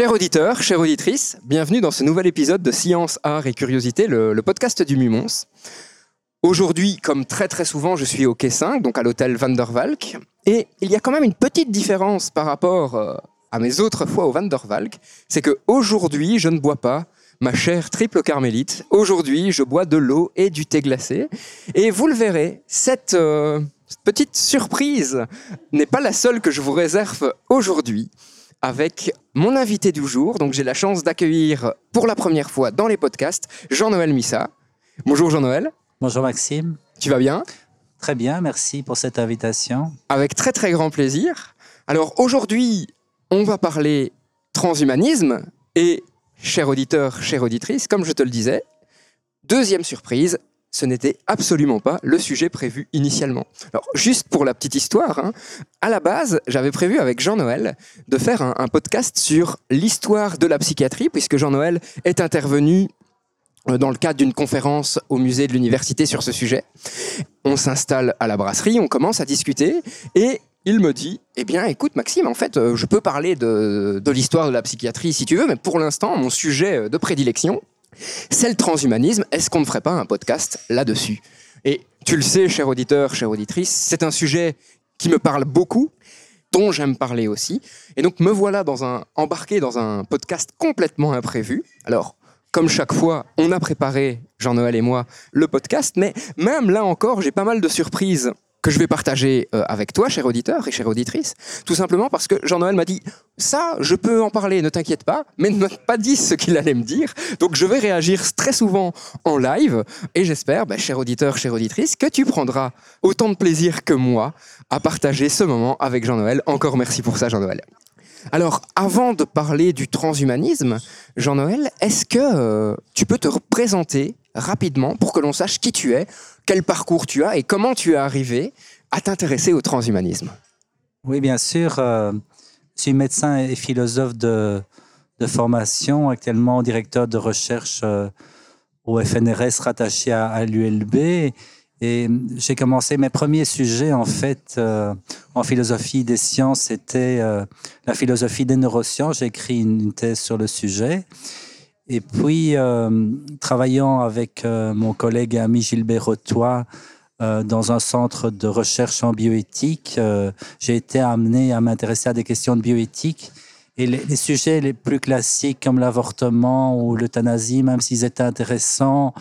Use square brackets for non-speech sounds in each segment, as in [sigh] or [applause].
Chers auditeurs, chères auditrices, bienvenue dans ce nouvel épisode de Science, Art et Curiosité, le, podcast du Mumons. Aujourd'hui, comme très très souvent, je suis au quai 5, donc à l'hôtel Van der Valk. Et il y a quand même une petite différence par rapport euh, à mes autres fois au Van der Valk. C'est que aujourd'hui, je ne bois pas ma chère triple carmélite. Aujourd'hui, je bois de l'eau et du thé glacé. Et vous le verrez, cette, euh, cette petite surprise n'est pas la seule que je vous réserve aujourd'hui avec mon invité du jour. Donc j'ai la chance d'accueillir pour la première fois dans les podcasts Jean-Noël Missa. Bonjour Jean-Noël. Bonjour Maxime. Tu vas bien? Très bien, merci pour cette invitation. Avec très très grand plaisir. Alors aujourd'hui, on va parler transhumanisme et, cher auditeur, chère auditrice, comme je te le disais, deuxième surprise, ce n'était absolument pas le sujet prévu initialement. Alors, juste pour la petite histoire, hein, à la base, j'avais prévu avec Jean-Noël de faire un, podcast sur l'histoire de la psychiatrie, puisque Jean-Noël est intervenu euh, dans le cadre d'une conférence au musée de l'université sur ce sujet. On s'installe à la brasserie, on commence à discuter, et il me dit, eh bien, écoute Maxime, en fait, euh, je peux parler de l'histoire de la psychiatrie si tu veux, mais pour l'instant, mon sujet de prédilection, c'est le transhumanisme. Est-ce qu'on ne ferait pas un podcast là-dessus? Et tu le sais, cher auditeur, chère auditrice, c'est un sujet qui me parle beaucoup, dont j'aime parler aussi. Et donc me voilà embarqué dans un podcast complètement imprévu. Alors, comme chaque fois, on a préparé, Jean-Noël et moi, le podcast, mais même là encore, j'ai pas mal de surprises que je vais partager euh, avec toi, cher auditeur et chère auditrice, tout simplement parce que Jean-Noël m'a dit ça, je peux en parler, ne t'inquiète pas, mais ne m'a pas dit ce qu'il allait me dire. Donc je vais réagir très souvent en live et j'espère, bah, cher auditeur, chère auditrice, que tu prendras autant de plaisir que moi à partager ce moment avec Jean-Noël. Encore merci pour ça, Jean-Noël. Alors, avant de parler du transhumanisme, Jean-Noël, est-ce que euh, tu peux te représenter rapidement pour que l'on sache qui tu es, quel parcours tu as et comment tu es arrivé à t'intéresser au transhumanisme Oui, bien sûr. euh, je suis médecin et philosophe de, formation, actuellement directeur de recherche euh, au FNRS rattaché à, l'ULB. Et j'ai commencé mes premiers sujets, en fait, euh, en philosophie des sciences, c'était la philosophie des neurosciences. J'ai écrit une thèse sur le sujet. Et puis, euh, travaillant avec euh, mon collègue et ami Gilbert Rotois euh, dans un centre de recherche en bioéthique, j'ai été amené à m'intéresser à des questions de bioéthique. Et les sujets les plus classiques comme l'avortement ou l'euthanasie, même s'ils étaient intéressants,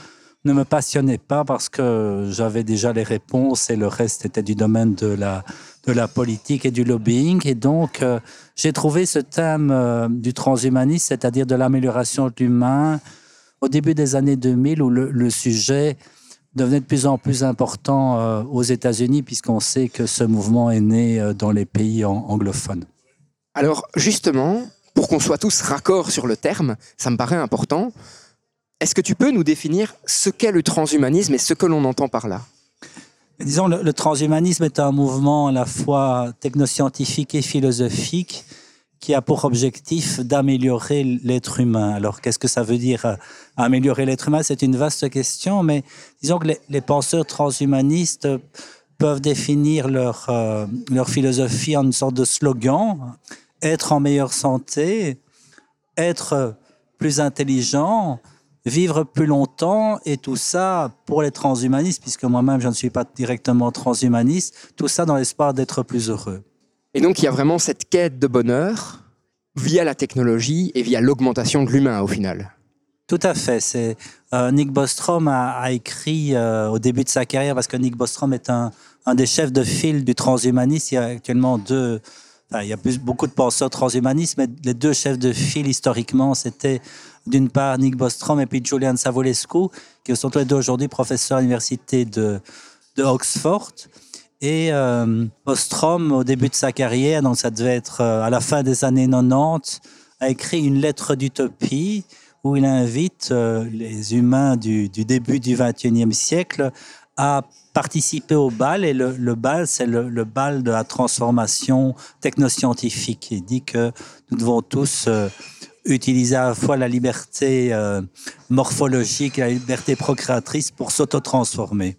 ne me passionnaient pas parce que j'avais déjà les réponses et le reste était du domaine de la, de la politique et du lobbying. Et donc, euh, j'ai trouvé ce thème euh, du transhumanisme, c'est-à-dire de l'amélioration de l'humain, au début des années 2000, où le, sujet devenait de plus en plus important euh, aux États-Unis, puisqu'on sait que ce mouvement est né dans les pays an- anglophones. Alors, justement, pour qu'on soit tous raccords sur le terme, ça me paraît important. Est-ce que tu peux nous définir ce qu'est le transhumanisme et ce que l'on entend par là? Disons, le, le transhumanisme est un mouvement à la fois technoscientifique et philosophique qui a pour objectif d'améliorer l'être humain. Alors, qu'est-ce que ça veut dire euh, améliorer l'être humain? C'est une vaste question, mais disons que les, penseurs transhumanistes peuvent définir euh, leur philosophie en une sorte de slogan être en meilleure santé, être plus intelligent, vivre plus longtemps et tout ça pour les transhumanistes, puisque moi-même je ne suis pas directement transhumaniste, tout ça dans l'espoir d'être plus heureux. Et donc, il y a vraiment cette quête de bonheur via la technologie et via l'augmentation de l'humain au final. Tout à fait. C'est euh, Nick Bostrom a, a écrit euh, au début de sa carrière parce que Nick Bostrom est un, un des chefs de file du transhumanisme. Il y a actuellement deux. Il y a beaucoup de penseurs transhumanistes, mais les deux chefs de file historiquement, c'était d'une part Nick Bostrom et puis Julian Savulescu, qui sont tous les deux aujourd'hui professeurs à l'université de, de Oxford. Et euh, Bostrom, au début de sa carrière, donc ça devait être euh, à la fin des années 90, a écrit une lettre d'utopie où il invite euh, les humains du, du début du XXIe siècle à participer au bal. Et le, bal, c'est le, bal de la transformation technoscientifique. Il dit que nous devons tous euh, utiliser à la fois la liberté euh, morphologique la liberté procréatrice pour s'auto-transformer.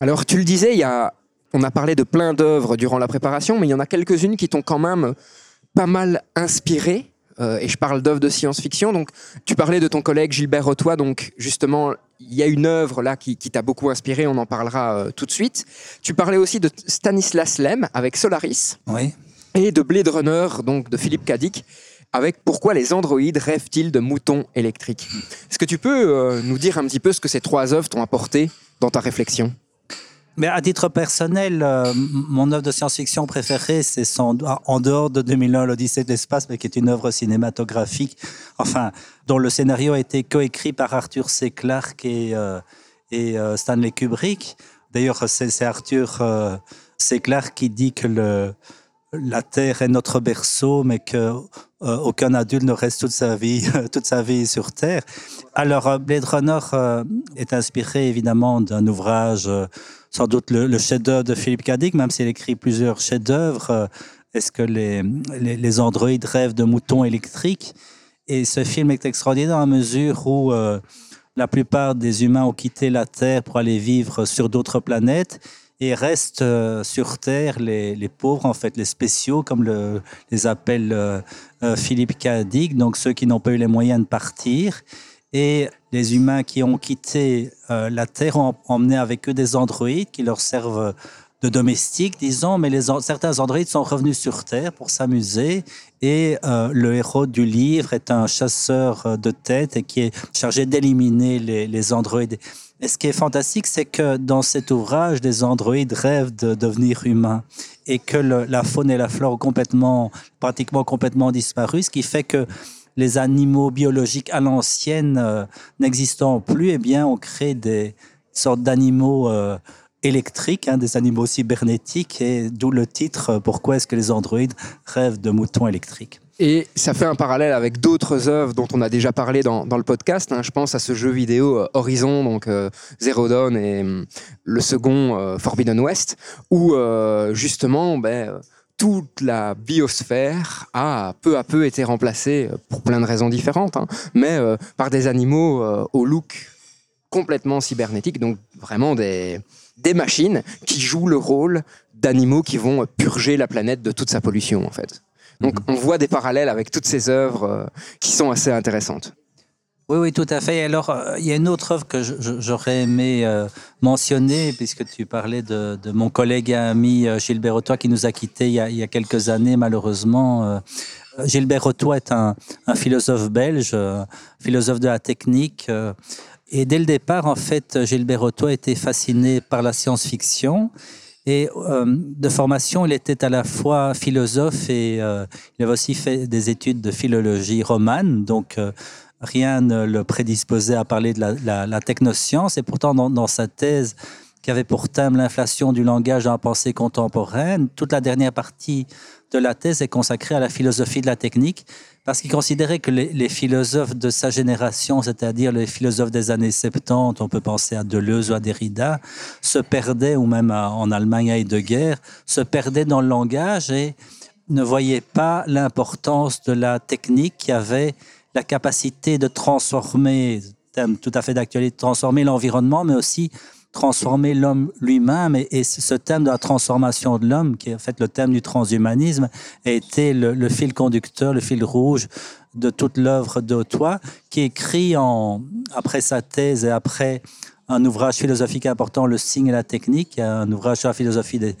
Alors, tu le disais, il y a, on a parlé de plein d'œuvres durant la préparation, mais il y en a quelques-unes qui t'ont quand même pas mal inspiré. Euh, et je parle d'œuvres de science-fiction. Donc, tu parlais de ton collègue Gilbert Rotois. Donc, justement, il y a une œuvre là qui, qui t'a beaucoup inspiré. On en parlera euh, tout de suite. Tu parlais aussi de Stanislas Lem avec Solaris. Oui. Et de Blade Runner, donc de Philippe Cadic, avec Pourquoi les androïdes rêvent-ils de moutons électriques? Est-ce que tu peux euh, nous dire un petit peu ce que ces trois œuvres t'ont apporté dans ta réflexion? Mais à titre personnel, euh, mon œuvre de science-fiction préférée, c'est en dehors de 2001, l'Odyssée de l'espace, mais qui est une œuvre cinématographique, enfin, dont le scénario a été coécrit par Arthur C. Clarke et, euh, euh, Stanley Kubrick. D'ailleurs, c'est Arthur C. Clarke qui dit que la Terre est notre berceau, mais que aucun adulte ne reste toute sa vie, [laughs] toute sa vie sur Terre. Alors, Blade Runner est inspiré évidemment d'un ouvrage, sans doute le, chef-d'œuvre de Philippe Cadic, même s'il écrit plusieurs chefs-d'œuvre. Euh, Est-ce que les, les, les, androïdes rêvent de moutons électriques? Et ce film est extraordinaire dans la mesure où euh, la plupart des humains ont quitté la Terre pour aller vivre sur d'autres planètes et restent euh, sur Terre les, les, pauvres, en fait, les spéciaux, comme le, les appelle Philippe Cadic, donc ceux qui n'ont pas eu les moyens de partir. Et les humains qui ont quitté euh, la Terre ont emmené avec eux des androïdes qui leur servent de domestiques, disons, mais certains androïdes sont revenus sur Terre pour s'amuser. Et euh, le héros du livre est un chasseur de tête et qui est chargé d'éliminer les, androïdes. Et ce qui est fantastique, c'est que dans cet ouvrage, les androïdes rêvent de devenir humains et que la faune et la flore ont complètement, pratiquement complètement disparu, ce qui fait que les animaux biologiques à l'ancienne euh, n'existant plus, eh bien, on crée des sortes d'animaux euh, électriques, hein, des animaux cybernétiques, et d'où le titre euh, Pourquoi est-ce que les androïdes rêvent de moutons électriques et ça fait un parallèle avec d'autres œuvres dont on a déjà parlé dans, dans le podcast. Hein. Je pense à ce jeu vidéo Horizon, donc euh, Zero Dawn et euh, le second Forbidden West, où justement, ben, toute la biosphère a peu à peu été remplacée, pour plein de raisons différentes, hein, mais euh, par des animaux euh, au look complètement cybernétique, donc vraiment des, des machines qui jouent le rôle d'animaux qui vont purger la planète de toute sa pollution, en fait. Donc on voit des parallèles avec toutes ces œuvres euh, qui sont assez intéressantes. Oui, oui, tout à fait. Alors, euh, il y a une autre œuvre que j'aurais aimé euh, mentionner, puisque tu parlais de, mon collègue et ami euh, Gilbert Autois qui nous a quittés il y a, quelques années, malheureusement. Gilbert Autois est un, philosophe belge, philosophe de la technique. Et dès le départ, en fait, Gilbert Autois était fasciné par la science-fiction. Et de formation, il était à la fois philosophe et il avait aussi fait des études de philologie romane. Donc, rien ne le prédisposait à parler de la, technoscience. Et pourtant, dans, sa thèse, qui avait pour thème l'inflation du langage dans la pensée contemporaine, toute la dernière partie de la thèse est consacrée à la philosophie de la technique, parce qu'il considérait que les, philosophes de sa génération, c'est-à-dire les philosophes des années 70, on peut penser à Deleuze ou à Derrida, se perdaient, ou même en Allemagne à Heidegger, se perdaient dans le langage et ne voyaient pas l'importance de la technique qui avait la capacité de transformer, thème tout à fait d'actualité, transformer l'environnement, mais aussi transformer l'homme lui-même. Et, ce thème de la transformation de l'homme, qui est en fait le thème du transhumanisme, a été le, fil conducteur, le fil rouge de toute l'œuvre d'Autois, qui écrit après sa thèse et après un ouvrage philosophique important, Le signe et la technique, un ouvrage sur la philosophie de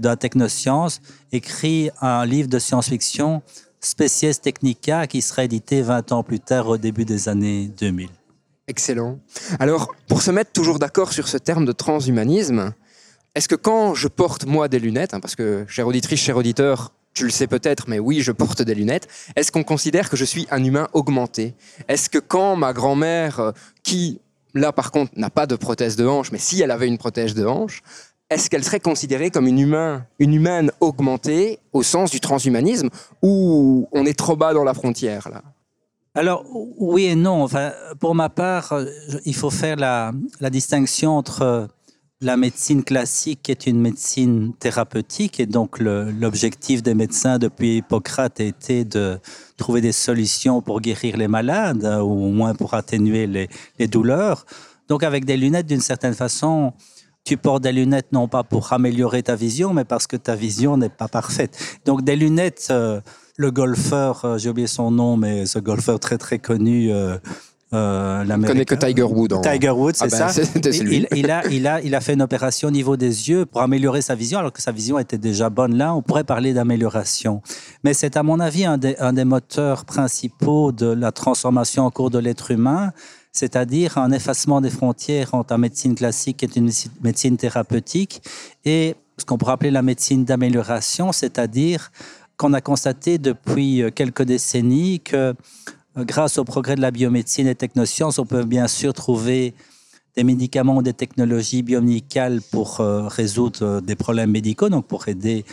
la technoscience, écrit un livre de science-fiction, Species Technica, qui sera édité 20 ans plus tard, au début des années 2000. Excellent. Alors, pour se mettre toujours d'accord sur ce terme de transhumanisme, est-ce que quand je porte, moi, des lunettes, hein, parce que, chère auditrice, cher auditeur, tu le sais peut-être, mais oui, je porte des lunettes, est-ce qu'on considère que je suis un humain augmenté? Est-ce que quand ma grand-mère, euh, qui, là, par contre, n'a pas de prothèse de hanche, mais si elle avait une prothèse de hanche, est-ce qu'elle serait considérée comme une, humain, une humaine augmentée au sens du transhumanisme ou on est trop bas dans la frontière là? Alors, oui et non. Enfin, pour ma part, il faut faire la, distinction entre la médecine classique, qui est une médecine thérapeutique, et donc l'objectif des médecins depuis Hippocrate a été de trouver des solutions pour guérir les malades, ou au moins pour atténuer les douleurs. Donc, avec des lunettes, d'une certaine façon, tu portes des lunettes non pas pour améliorer ta vision, mais parce que ta vision n'est pas parfaite. Donc, des lunettes. Euh, le golfeur, euh, j'ai oublié son nom, mais ce golfeur très très connu. Euh, euh, On connaît que Tiger Woods. Tiger Woods, c'est ah ben, ça. [laughs] Il, il, a, il, a, il a fait une opération au niveau des yeux pour améliorer sa vision, alors que sa vision était déjà bonne. Là, on pourrait parler d'amélioration. Mais c'est, à mon avis, un des, un des moteurs principaux de la transformation en cours de l'être humain, c'est-à-dire un effacement des frontières entre la médecine classique, est une médecine thérapeutique, et ce qu'on pourrait appeler la médecine d'amélioration, c'est-à-dire qu'on a constaté depuis euh, quelques décennies que euh, grâce au progrès de la biomédecine et technosciences, on peut bien sûr trouver des médicaments ou des technologies biomédicales pour euh, résoudre des problèmes médicaux, donc pour aider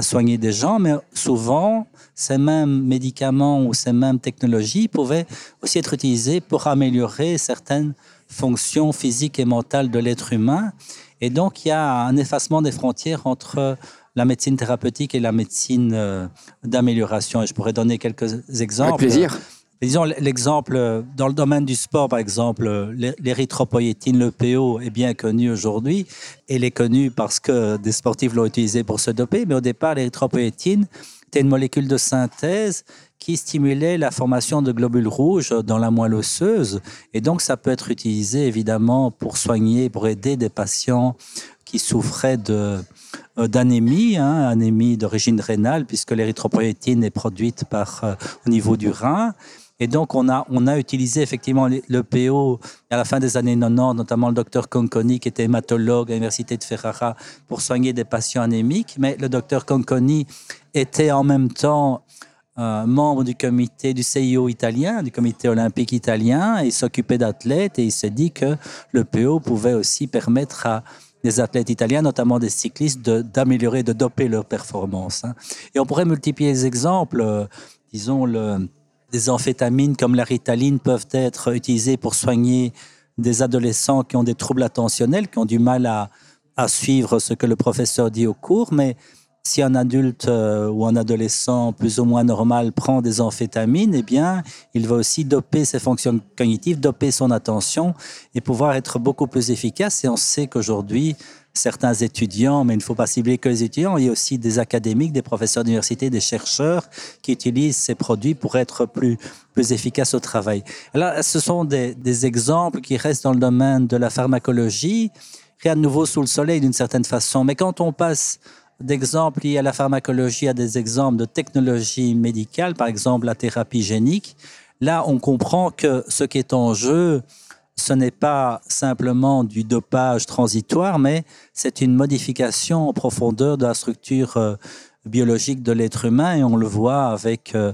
à soigner des gens, mais souvent, ces mêmes médicaments ou ces mêmes technologies pouvaient aussi être utilisés pour améliorer certaines fonctions physiques et mentales de l'être humain. Et donc, il y a un effacement des frontières entre la médecine thérapeutique et la médecine euh, d'amélioration. Je pourrais donner quelques exemples. Avec plaisir. Disons l'exemple euh, dans le domaine du sport, par exemple, euh, l'érythropoïétine, le PO, est bien connu aujourd'hui. Elle est connue parce que des sportifs l'ont utilisé pour se doper, mais au départ, l'érythropoïétine était une molécule de synthèse qui stimulait la formation de globules rouges dans la moelle osseuse. Et donc, ça peut être utilisé évidemment pour soigner, pour aider des patients qui souffraient de, euh, d'anémie, hein, anémie d'origine rénale, puisque l'érythropoïétine est produite par, au niveau du rein. Et donc, on a, on a utilisé effectivement le PO à la fin des années 90, notamment le docteur Conconi, qui était hématologue à l'Université de Ferrara, pour soigner des patients anémiques. Mais le docteur Conconi était en même temps euh, membre du comité du CIO italien, du comité olympique italien, il s'occupait d'athlètes, et il s'est dit que le PO pouvait aussi permettre à des athlètes italiens, notamment des cyclistes, d'améliorer, de, doper leur performance. Hein. Et on pourrait multiplier les exemples. Euh, disons, le, des amphétamines comme la ritaline peuvent être utilisées pour soigner des adolescents qui ont des troubles attentionnels, qui ont du mal à, suivre ce que le professeur dit au cours, mais si un adulte euh, ou un adolescent plus ou moins normal prend des amphétamines, eh bien, il va aussi doper ses fonctions cognitives, doper son attention et pouvoir être beaucoup plus efficace. Et on sait qu'aujourd'hui, certains étudiants, mais il ne faut pas cibler que les étudiants, il y a aussi des académiques, des professeurs d'université, des chercheurs qui utilisent ces produits pour être plus, plus efficaces au travail. Là, ce sont des, des exemples qui restent dans le domaine de la pharmacologie. Rien de nouveau sous le soleil d'une certaine façon. Mais quand on passe d'exemples liés à la pharmacologie, à des exemples de technologie médicale, par exemple la thérapie génique, là, on comprend que ce qui est en jeu, ce n'est pas simplement du dopage transitoire, mais c'est une modification en profondeur de la structure euh, biologique de l'être humain, et on le voit avec euh,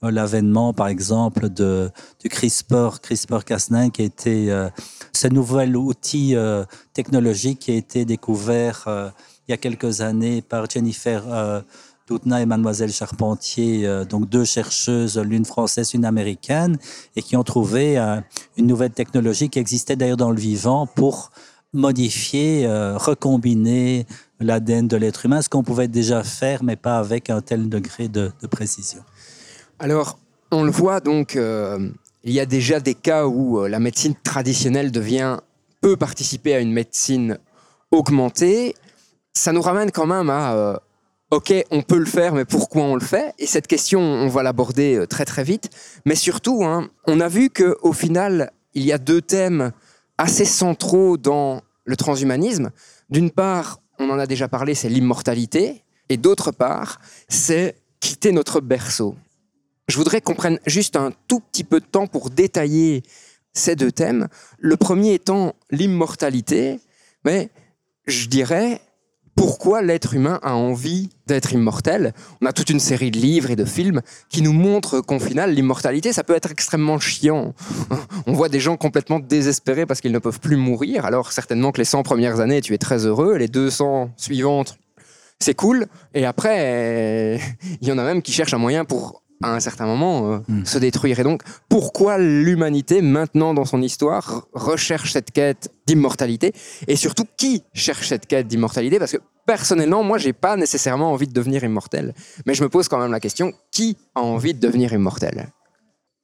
l'avènement, par exemple, de, du CRISPR, CRISPR-Cas9, qui été euh, ce nouvel outil technologique qui a été découvert il y a quelques années par Jennifer euh, Doudna et Mademoiselle Charpentier, euh, donc deux chercheuses, l'une française, une américaine, et qui ont trouvé euh, une nouvelle technologie qui existait d'ailleurs dans le vivant pour modifier, recombiner l'ADN de l'être humain, ce qu'on pouvait déjà faire, mais pas avec un tel degré de, de précision. Alors, on le voit donc, il y a déjà des cas où la médecine traditionnelle devient peut participer à une médecine augmentée ça nous ramène quand même à euh, OK, on peut le faire, mais pourquoi on le fait? Et cette question, on va l'aborder euh, très très vite. Mais surtout, hein, on a vu qu'au final, il y a deux thèmes assez centraux dans le transhumanisme. D'une part, on en a déjà parlé, c'est l'immortalité. Et d'autre part, c'est quitter notre berceau. Je voudrais qu'on prenne juste un tout petit peu de temps pour détailler ces deux thèmes. Le premier étant l'immortalité, mais je dirais pourquoi l'être humain a envie d'être immortel? On a toute une série de livres et de films qui nous montrent qu'au final, l'immortalité, ça peut être extrêmement chiant. On voit des gens complètement désespérés parce qu'ils ne peuvent plus mourir. Alors certainement que les 100 premières années, tu es très heureux. Les 200 suivantes, c'est cool. Et après, [laughs] il y en a même qui cherchent un moyen pour à un certain moment, euh, Mm. se détruire. Et donc, pourquoi l'humanité, maintenant dans son histoire, recherche cette quête d'immortalité? Et surtout, qui cherche cette quête d'immortalité? Parce que personnellement, moi, j'ai pas nécessairement envie de devenir immortel. Mais je me pose quand même la question qui a envie de devenir immortel?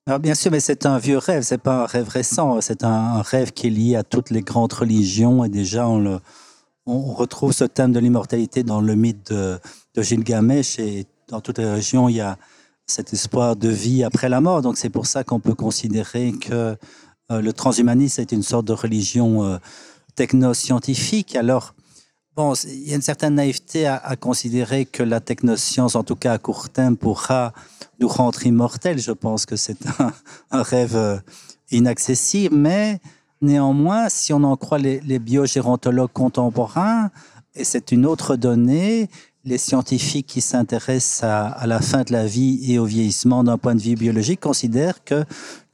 Alors, bien sûr, mais c'est un vieux rêve, c'est pas un rêve récent, c'est un, un rêve qui est lié à toutes les grandes religions et déjà on, le, on retrouve ce thème de l'immortalité dans le mythe de, de Gilgamesh et dans toutes les régions il y a cet espoir de vie après la mort. Donc c'est pour ça qu'on peut considérer que euh, le transhumanisme est une sorte de religion euh, technoscientifique. Alors Bon, il y a une certaine naïveté à, considérer que la technoscience, en tout cas à court terme, pourra nous rendre immortels. Je pense que c'est un, un rêve euh, inaccessible, mais néanmoins, si on en croit les, les biogérontologues contemporains, et c'est une autre donnée, les scientifiques qui s'intéressent à, la fin de la vie et au vieillissement d'un point de vue biologique considèrent que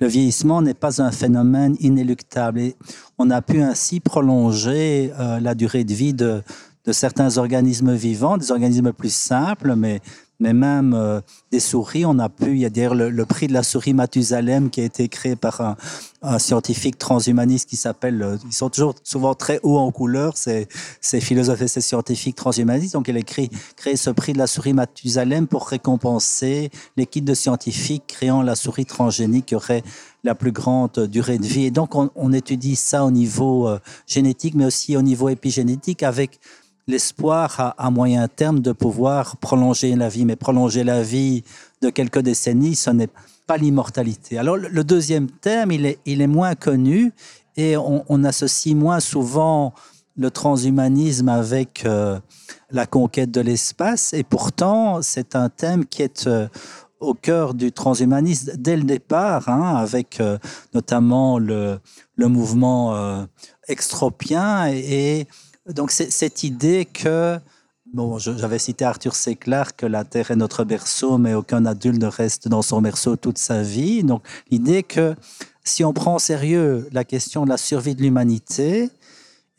le vieillissement n'est pas un phénomène inéluctable. Et on a pu ainsi prolonger euh, la durée de vie de, de certains organismes vivants, des organismes plus simples, mais, mais même euh, des souris. On a pu, il y a d'ailleurs le, prix de la souris Mathusalem qui a été créé par un, scientifique transhumaniste qui s'appelle, euh, ils sont toujours souvent très hauts en couleur, ces, philosophes et ces scientifiques transhumanistes. Donc, il a créé, ce prix de la souris Mathusalem pour récompenser l'équipe de scientifiques créant la souris transgénique qui aurait la plus grande durée de vie. Et donc, on, on étudie ça au niveau euh, génétique, mais aussi au niveau épigénétique avec l'espoir à, moyen terme de pouvoir prolonger la vie. Mais prolonger la vie de quelques décennies, ce n'est pas l'immortalité. Alors, le, deuxième terme, il est, il est moins connu et on, associe moins souvent le transhumanisme avec euh, la conquête de l'espace. Et pourtant, c'est un thème qui est euh, au cœur du transhumanisme dès le départ, hein, avec euh, notamment le, le mouvement extropien. Et donc, cette idée que, bon, j'avais cité Arthur C. Que la Terre est notre berceau, mais aucun adulte ne reste dans son berceau toute sa vie. Donc, l'idée que si on prend au sérieux la question de la survie de l'humanité,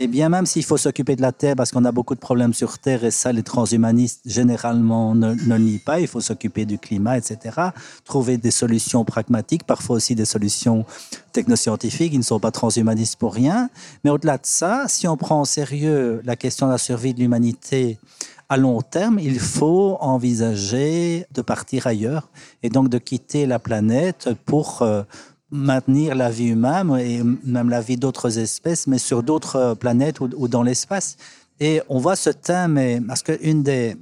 et bien même s'il faut s'occuper de la Terre, parce qu'on a beaucoup de problèmes sur Terre, et ça les transhumanistes généralement ne, ne nient pas, il faut s'occuper du climat, etc. Trouver des solutions pragmatiques, parfois aussi des solutions technoscientifiques, ils ne sont pas transhumanistes pour rien. Mais au-delà de ça, si on prend au sérieux la question de la survie de l'humanité à long terme, il faut envisager de partir ailleurs et donc de quitter la planète pour euh, maintenir la vie humaine et même la vie d'autres espèces, mais sur d'autres euh, planètes ou, dans l'espace. Et on voit ce thème, parce qu'une des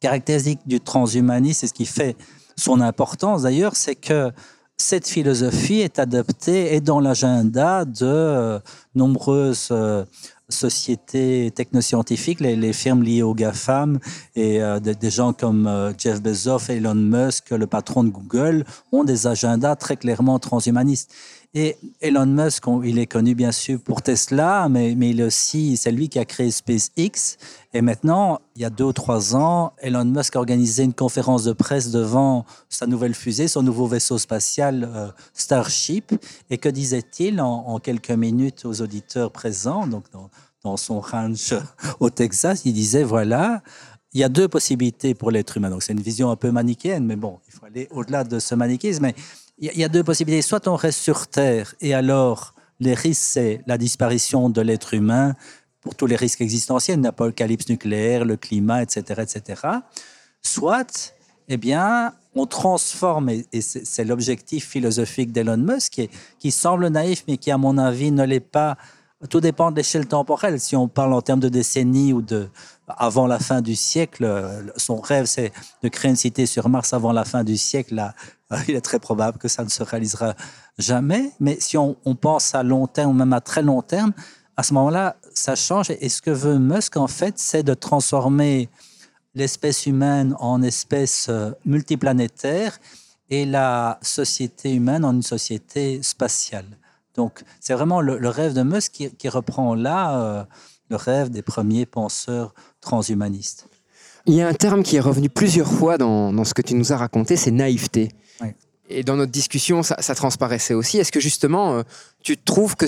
caractéristiques du transhumanisme, et ce qui fait son importance d'ailleurs, c'est que cette philosophie est adoptée et dans l'agenda de euh, nombreuses euh, sociétés technoscientifiques, les, firmes liées aux GAFAM et euh, des, des gens comme euh, Jeff Bezos, Elon Musk, le patron de Google, ont des agendas très clairement transhumanistes. Et Elon Musk, il est connu bien sûr pour Tesla, mais, mais il aussi, c'est lui qui a créé SpaceX. Et maintenant, il y a deux ou trois ans, Elon Musk a organisé une conférence de presse devant sa nouvelle fusée, son nouveau vaisseau spatial euh, Starship. Et que disait-il en, quelques minutes aux auditeurs présents, donc dans, dans son ranch au Texas Il disait, voilà, il y a deux possibilités pour l'être humain. Donc c'est une vision un peu manichéenne, mais bon, il faut aller au-delà de ce manichéisme. Mais il y a- deux possibilités. Soit on reste sur Terre et alors les risques, c'est la disparition de l'être humain pour tous les risques existentiels, l'apocalypse nucléaire, le climat, etc., etc. Soit, eh bien, on transforme, et c'est l'objectif philosophique d'Elon Musk, qui, semble naïf, mais qui, à mon avis, ne l'est pas. Tout dépend de l'échelle temporelle. Si on parle en termes de décennies ou de avant la fin du siècle, euh, son rêve, c'est de créer une cité sur Mars avant la fin du siècle. Euh, [laughs] il est très probable que ça ne se réalisera jamais. Mais si on, pense à long terme, ou même à très long terme, à ce moment-là, ça change. Et ce que veut Musk, en fait, c'est de transformer l'espèce humaine en espèce euh, multiplanétaire et la société humaine en une société spatiale. Donc, c'est vraiment le, rêve de Musk qui, qui reprend là euh, le rêve des premiers penseurs transhumanistes. Il y a un terme qui est revenu plusieurs fois dans, dans ce que tu nous as raconté, c'est naïveté. Et dans notre discussion, ça, ça transparaissait aussi. Est-ce que justement, euh, tu trouves que,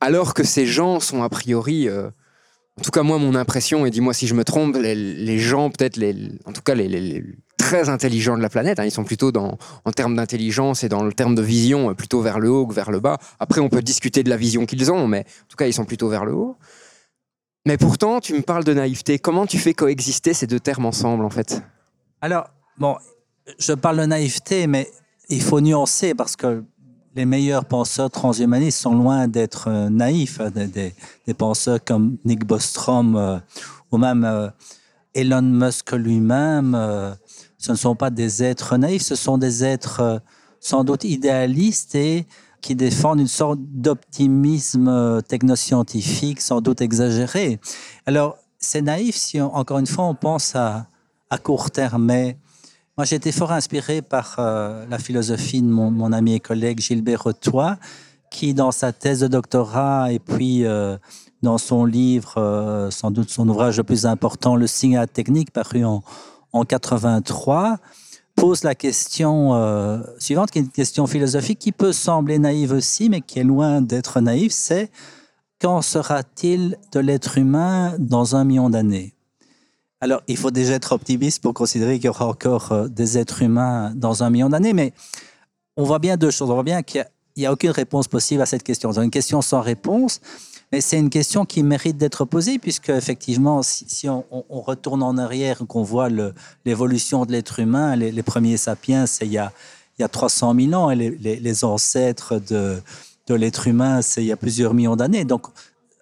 alors que ces gens sont a priori, euh, en tout cas moi mon impression, et dis-moi si je me trompe, les, les gens peut-être, les, en tout cas les, les- les très intelligents de la planète. Hein. Ils sont plutôt dans, en termes d'intelligence et dans le terme de vision, euh, plutôt vers le haut que vers le bas. Après, on peut discuter de la vision qu'ils ont, mais en tout cas, ils sont plutôt vers le haut. Mais pourtant, tu me parles de naïveté. Comment tu fais coexister ces deux termes ensemble, en fait? Alors, bon, je parle de naïveté, mais il faut nuancer parce que les meilleurs penseurs transhumanistes sont loin d'être euh, naïfs. Hein, des, penseurs comme Nick Bostrom euh, ou même euh, Elon Musk lui-même, ce ne sont pas des êtres naïfs, ce sont des êtres sans doute idéalistes et qui défendent une sorte d'optimisme technoscientifique sans doute exagéré. Alors, c'est naïf si, encore une fois, on pense à, court terme, mais moi, j'ai été fort inspiré par euh, la philosophie de mon, ami et collègue Gilbert Retois, qui, dans sa thèse de doctorat et puis euh, dans son livre, euh, sans doute son ouvrage le plus important, Le signe à technique, paru en, en 83, pose la question suivante, qui est une question philosophique qui peut sembler naïve aussi, mais qui est loin d'être naïve, c'est qu'en sera-t-il de l'être humain dans un million d'années? Alors, il faut déjà être optimiste pour considérer qu'il y aura encore euh, des êtres humains dans un million d'années, mais on voit bien deux choses. On voit bien qu'il n'y a, aucune réponse possible à cette question. C'est une question sans réponse, mais c'est une question qui mérite d'être posée, puisque effectivement, si, on, retourne en arrière, qu'on voit l'évolution de l'être humain, les, premiers sapiens, c'est il y a, il y a 300 000 ans, et les, ancêtres de, de l'être humain, c'est il y a plusieurs millions d'années. Donc,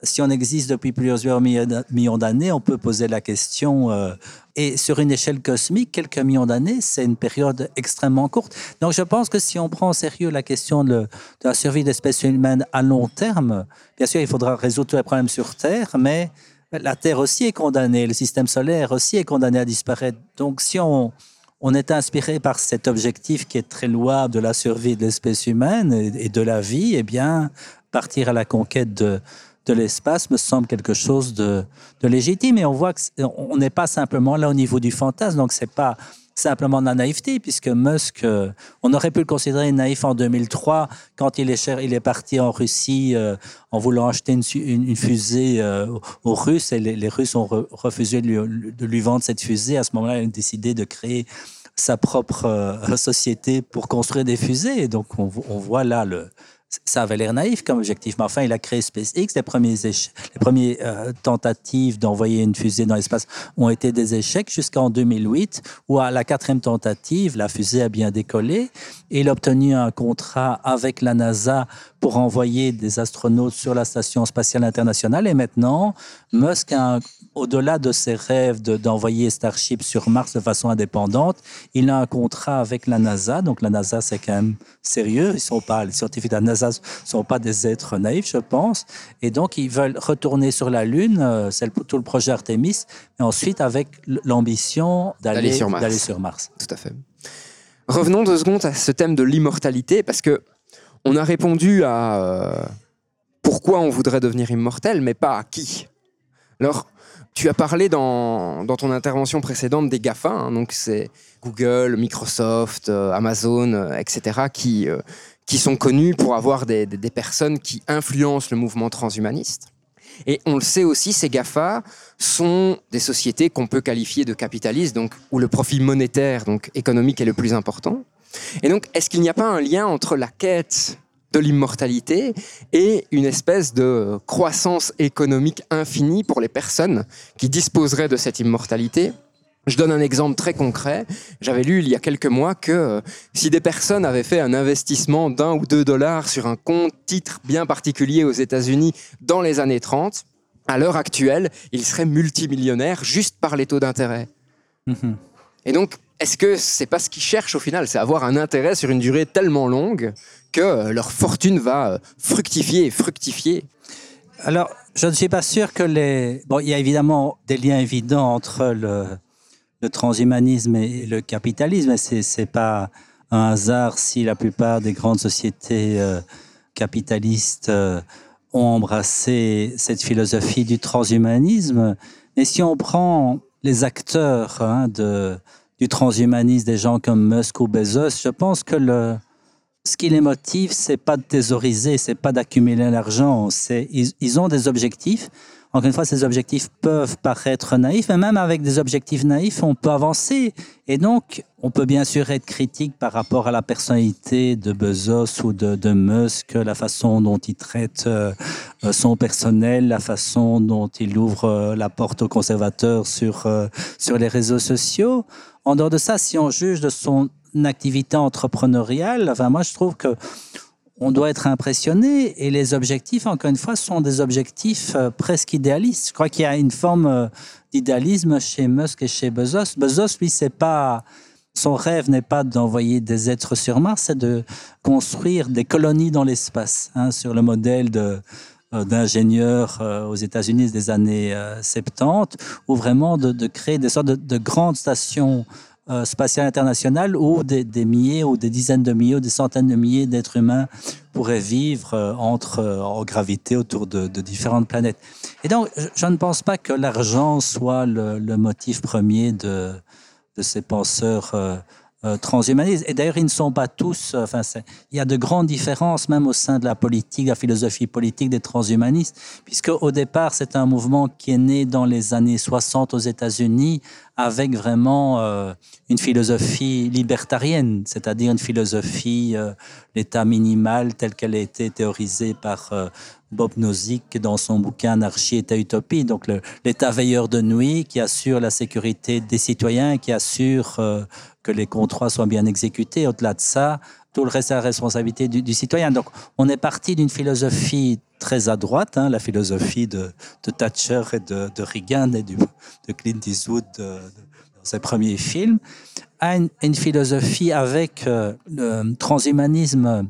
si on existe depuis plusieurs millions d'années, on peut poser la question, euh, et sur une échelle cosmique, quelques millions d'années, c'est une période extrêmement courte. Donc je pense que si on prend au sérieux la question de, la survie de l'espèce humaine à long terme, bien sûr, il faudra résoudre tous les problèmes sur Terre, mais la Terre aussi est condamnée, le système solaire aussi est condamné à disparaître. Donc si on, on est inspiré par cet objectif qui est très louable de la survie de l'espèce humaine et de la vie, eh bien, partir à la conquête de de l'espace me semble quelque chose de, légitime. Et on voit qu'on n'est pas simplement là au niveau du fantasme, donc c'est pas simplement de la naïveté, puisque Musk, euh, on aurait pu le considérer naïf en 2003 quand il est, cher, il est parti en Russie euh, en voulant acheter une, fusée euh, aux Russes, et les, Russes ont refusé de lui, vendre cette fusée. À ce moment-là, il a décidé de créer sa propre société pour construire des fusées. Et donc, on, on voit là le, ça avait l'air naïf comme objectif, mais enfin, il a créé SpaceX. Les, premiers les premières euh, tentatives d'envoyer une fusée dans l'espace ont été des échecs jusqu'en 2008, où à la quatrième tentative, la fusée a bien décollé. Et il a obtenu un contrat avec la NASA pour envoyer des astronautes sur la Station spatiale internationale. Et maintenant, Musk au-delà de ses rêves d'envoyer Starship sur Mars de façon indépendante, il a un contrat avec la NASA. Donc la NASA, c'est quand même sérieux. Ils sont pas, les scientifiques de la NASA ne sont pas des êtres naïfs, je pense. Et donc, ils veulent retourner sur la Lune. Euh, c'est tout le projet Artemis. Et ensuite, avec l'ambition d'aller sur, sur, Mars. Tout à fait. Revenons deux secondes à ce thème de l'immortalité, parce que on a répondu à euh, pourquoi on voudrait devenir immortel, mais pas à qui. Alors, tu as parlé dans, ton intervention précédente des GAFA, hein, donc c'est Google, Microsoft, euh, Amazon, euh, etc., qui, qui sont connus pour avoir des, personnes qui influencent le mouvement transhumaniste. Et on le sait aussi, ces GAFA sont des sociétés qu'on peut qualifier de capitalistes, donc où le profit monétaire, donc économique, est le plus important. Et donc, est-ce qu'il n'y a pas un lien entre la quête de l'immortalité et une espèce de croissance économique infinie pour les personnes qui disposeraient de cette immortalité je donne un exemple très concret. J'avais lu il y a quelques mois que euh, si des personnes avaient fait un investissement d'un ou deux dollars sur un compte titre bien particulier aux États-Unis dans les années 30, à l'heure actuelle, ils seraient multimillionnaires juste par les taux d'intérêt. Mhm. Et donc, est-ce que c'est pas ce qu'ils cherchent au final? C'est avoir un intérêt sur une durée tellement longue que euh, leur fortune va euh, fructifier et fructifier Alors, je ne suis pas sûr que les. Bon, il y a évidemment des liens évidents entre le, transhumanisme et le capitalisme. Ce n'est pas un hasard si la plupart des grandes sociétés euh, capitalistes ont embrassé cette philosophie du transhumanisme. Mais si on prend les acteurs hein, du transhumanisme, des gens comme Musk ou Bezos, je pense que le, ce qui les motive, c'est pas de thésauriser, c'est pas d'accumuler l'argent, c'est ils, ont des objectifs. encore une fois, ces objectifs peuvent paraître naïfs, mais même avec des objectifs naïfs, on peut avancer. Et donc, on peut bien sûr être critique par rapport à la personnalité de Bezos ou de, Musk, la façon dont il traite euh, son personnel, la façon dont il ouvre euh, la porte aux conservateurs sur, euh, sur les réseaux sociaux. En dehors de ça, si on juge de son activité entrepreneuriale, enfin, moi, je trouve que on doit être impressionné et les objectifs, encore une fois, sont des objectifs euh, presque idéalistes. Je crois qu'il y a une forme euh, d'idéalisme chez Musk et chez Bezos. Bezos, lui, c'est pas son rêve n'est pas d'envoyer des êtres sur Mars, c'est de construire des colonies dans l'espace, hein, sur le modèle euh, d'ingénieurs aux États-Unis des années 70, ou vraiment de, créer des sortes de grandes stations euh, spatiale internationale où des, milliers ou des dizaines de milliers ou des centaines de milliers d'êtres humains pourraient vivre euh, entre, euh, en gravité autour de, différentes planètes. Et donc, je, ne pense pas que l'argent soit le, motif premier de, de ces penseurs euh, transhumanistes. Et d'ailleurs, ils ne sont pas tous. Euh, enfin, il y a de grandes différences même au sein de la politique, la philosophie politique des transhumanistes, puisque au départ, c'est un mouvement qui est né dans les années 60 aux États-Unis avec vraiment euh, une philosophie libertarienne, c'est-à-dire une philosophie l'état minimal tel qu'elle a été théorisée par Bob Nozick dans son bouquin Anarchie, État, Utopie. Donc l'État veilleur de nuit qui assure la sécurité des citoyens, qui assure que les contrats soient bien exécutés. Au-delà de ça, tout le reste est la responsabilité du, citoyen. Donc, on est parti d'une philosophie très à droite, hein, la philosophie de, Thatcher et de, Reagan et de Clint Eastwood dans ses premiers films, à une, philosophie avec euh, le transhumanisme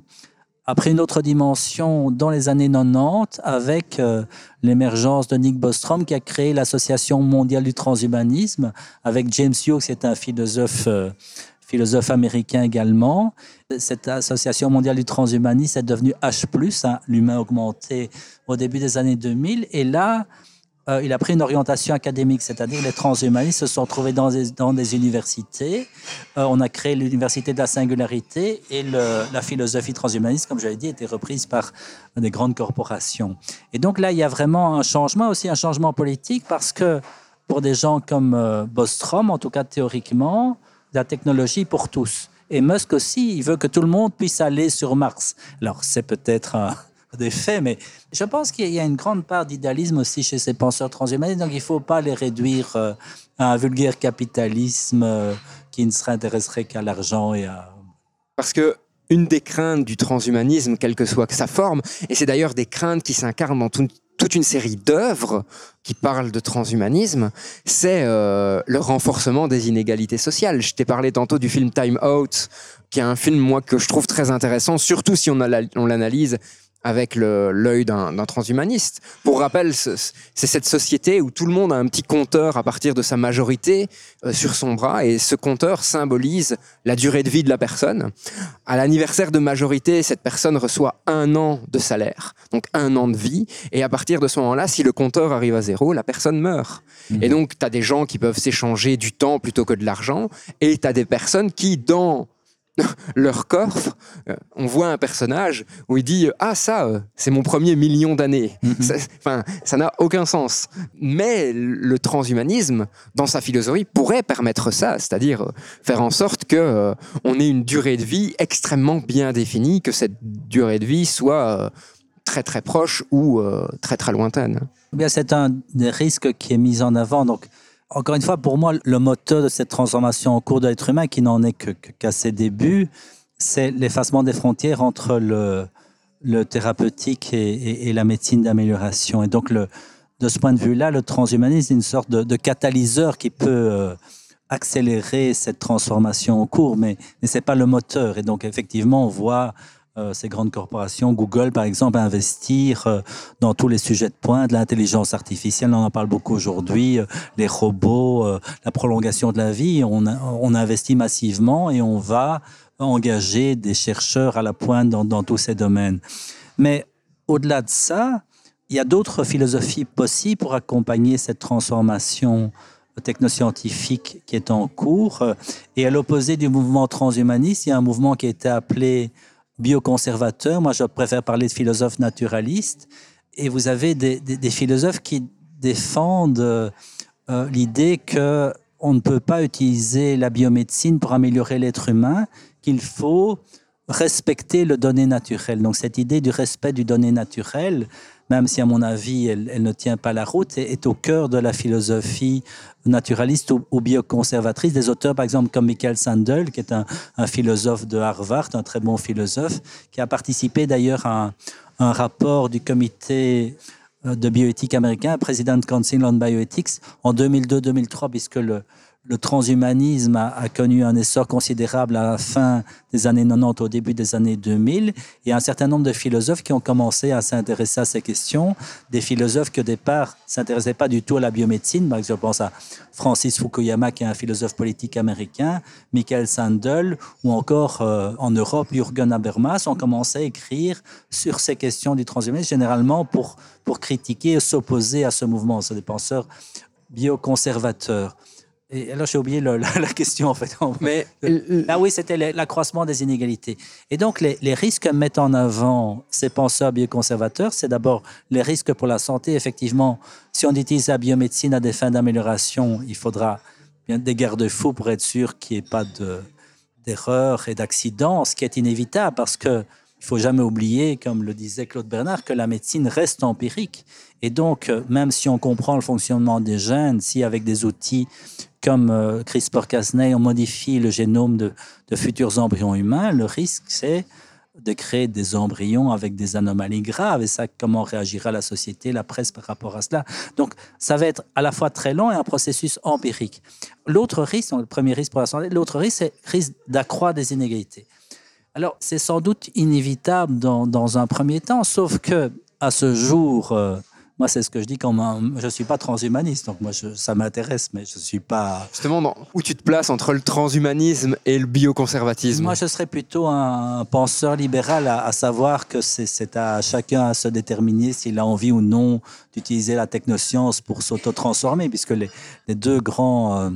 après une autre dimension dans les années 90 avec euh, l'émergence de Nick Bostrom qui a créé l'Association mondiale du transhumanisme avec James Hughes qui est un philosophe euh, philosophe américain également. Cette association mondiale du transhumanisme est devenue H+, hein, l'humain augmenté au début des années 2000 et là euh, il a pris une orientation académique, c'est-à-dire les transhumanistes se sont trouvés dans des, universités. Euh, on a créé l'université de la singularité et la philosophie transhumaniste, comme je l'ai dit, été reprise par des grandes corporations. Et donc là, il y a vraiment un changement, aussi un changement politique, parce que pour des gens comme euh, Bostrom, en tout cas théoriquement, la technologie pour tous. Et Musk aussi, il veut que tout le monde puisse aller sur Mars. Alors c'est peut-être des faits, mais je pense qu'il y a une grande part d'idéalisme aussi chez ces penseurs transhumanistes, donc il ne faut pas les réduire euh, à un vulgaire capitalisme euh, qui ne serait intéressé qu'à l'argent et à... Parce que une des craintes du transhumanisme, quelle que soit sa forme, et c'est d'ailleurs des craintes qui s'incarnent dans toute une série d'œuvres qui parlent de transhumanisme, c'est euh, le renforcement des inégalités sociales. Je t'ai parlé tantôt du film Time Out, qui est un film, moi, que je trouve très intéressant, surtout si on l'analyse avec l'œil d'un transhumaniste. Pour rappel, c'est cette société où tout le monde a un petit compteur à partir de sa majorité euh, sur son bras et ce compteur symbolise la durée de vie de la personne. À l'anniversaire de majorité, cette personne reçoit un an de salaire, donc un an de vie et à partir de ce moment-là, si le compteur arrive à zéro, la personne meurt. Et mhm. donc, tu as des gens qui peuvent s'échanger du temps plutôt que de l'argent et tu as des personnes qui, dans leur coffre, euh, on voit un personnage où il dit ah ça euh, c'est mon premier million d'années. Mhm. Enfin ça n'a aucun sens. Mais le transhumanisme dans sa philosophie pourrait permettre ça, c'est-à-dire euh, faire en sorte que on ait une durée de vie extrêmement bien définie, que cette durée de vie soit très très proche ou très très lointaine. Eh bien c'est un des risques qui est mis en avant donc encore une fois, pour moi, le moteur de cette transformation en cours de l'être humain, qui n'en est qu'à ses débuts, c'est l'effacement des frontières entre le, le thérapeutique et, la médecine d'amélioration. Et donc, de ce point de vue-là, le transhumanisme est une sorte de, catalyseur qui peut euh, accélérer cette transformation en cours, mais, mais ce n'est pas le moteur. Et donc, effectivement, on voit euh, ces grandes corporations, Google par exemple, investir euh, dans tous les sujets de pointe, l'intelligence artificielle, on en parle beaucoup aujourd'hui, euh, les robots, la prolongation de la vie, on, investit massivement et on va engager des chercheurs à la pointe dans, dans tous ces domaines. Mais au-delà de ça, il y a d'autres philosophies possibles pour accompagner cette transformation technoscientifique qui est en cours. Et à l'opposé du mouvement transhumaniste, il y a un mouvement qui a été appelé bioconservateur. Moi, je préfère parler de philosophes naturalistes. Et vous avez des, philosophes qui défendent euh, euh, l'idée que on ne peut pas utiliser la biomédecine pour améliorer l'être humain, qu'il faut respecter le donné naturel. Donc cette idée du respect du donné naturel, même si à mon avis elle, ne tient pas la route, est, au cœur de la philosophie naturaliste ou, bioconservatrice. Des auteurs, par exemple comme Michael Sandel, qui est un, philosophe de Harvard, un très bon philosophe, qui a participé d'ailleurs à un rapport du comité euh, de bioéthique américain, President Council on Bioethics, en 2002-2003, puisque le, le transhumanisme a, connu un essor considérable à la fin des années 90, au début des années 2000. Il y a un certain nombre de philosophes qui ont commencé à s'intéresser à ces questions. Des philosophes qui au départ ne s'intéressaient pas du tout à la biomédecine. Par exemple, je pense à Francis Fukuyama, qui est un philosophe politique américain, Michael Sandel, ou encore euh, en Europe, Jürgen Habermas, ont commencé à écrire sur ces questions du transhumanisme, généralement pour, pour critiquer et s'opposer à ce mouvement. Ce des penseurs bioconservateurs. Et alors, j'ai oublié [laughs] la, question, en fait. [laughs] Mais [laughs] ah oui, c'était l'accroissement des inégalités. Et donc, les, risques que mettent en avant ces penseurs bioconservateurs, c'est d'abord les risques pour la santé. Effectivement, si on utilise la biomédecine à des fins d'amélioration, il faudra bien des garde-fous pour être sûr qu'il n'y ait pas d'erreurs et d'accidents, ce qui est inévitable parce que il faut jamais oublier, comme le disait Claude Bernard, que la médecine reste empirique. Et donc, même si on comprend le fonctionnement des gènes, si avec des outils comme euh, CRISPR-Cas9, on modifie le génome de, futurs embryons humains, le risque, c'est de créer des embryons avec des anomalies graves. Et ça, comment réagira la société, la presse par rapport à cela? Donc, ça va être à la fois très long et un processus empirique. L'autre risque, le premier risque pour la santé, l'autre risque, c'est le risque d'accroître des inégalités. Alors, c'est sans doute inévitable dans, dans, un premier temps, sauf que à ce jour, euh, moi, c'est ce que je dis quand je ne suis pas transhumaniste, donc moi, ça m'intéresse, mais je ne suis pas... Justement, où tu te places entre le transhumanisme et le bioconservatisme Moi, je serais plutôt un penseur libéral, à, savoir que c'est à chacun à se déterminer s'il a envie ou non d'utiliser la technoscience pour s'auto-transformer, puisque les, les, deux grands... Euh,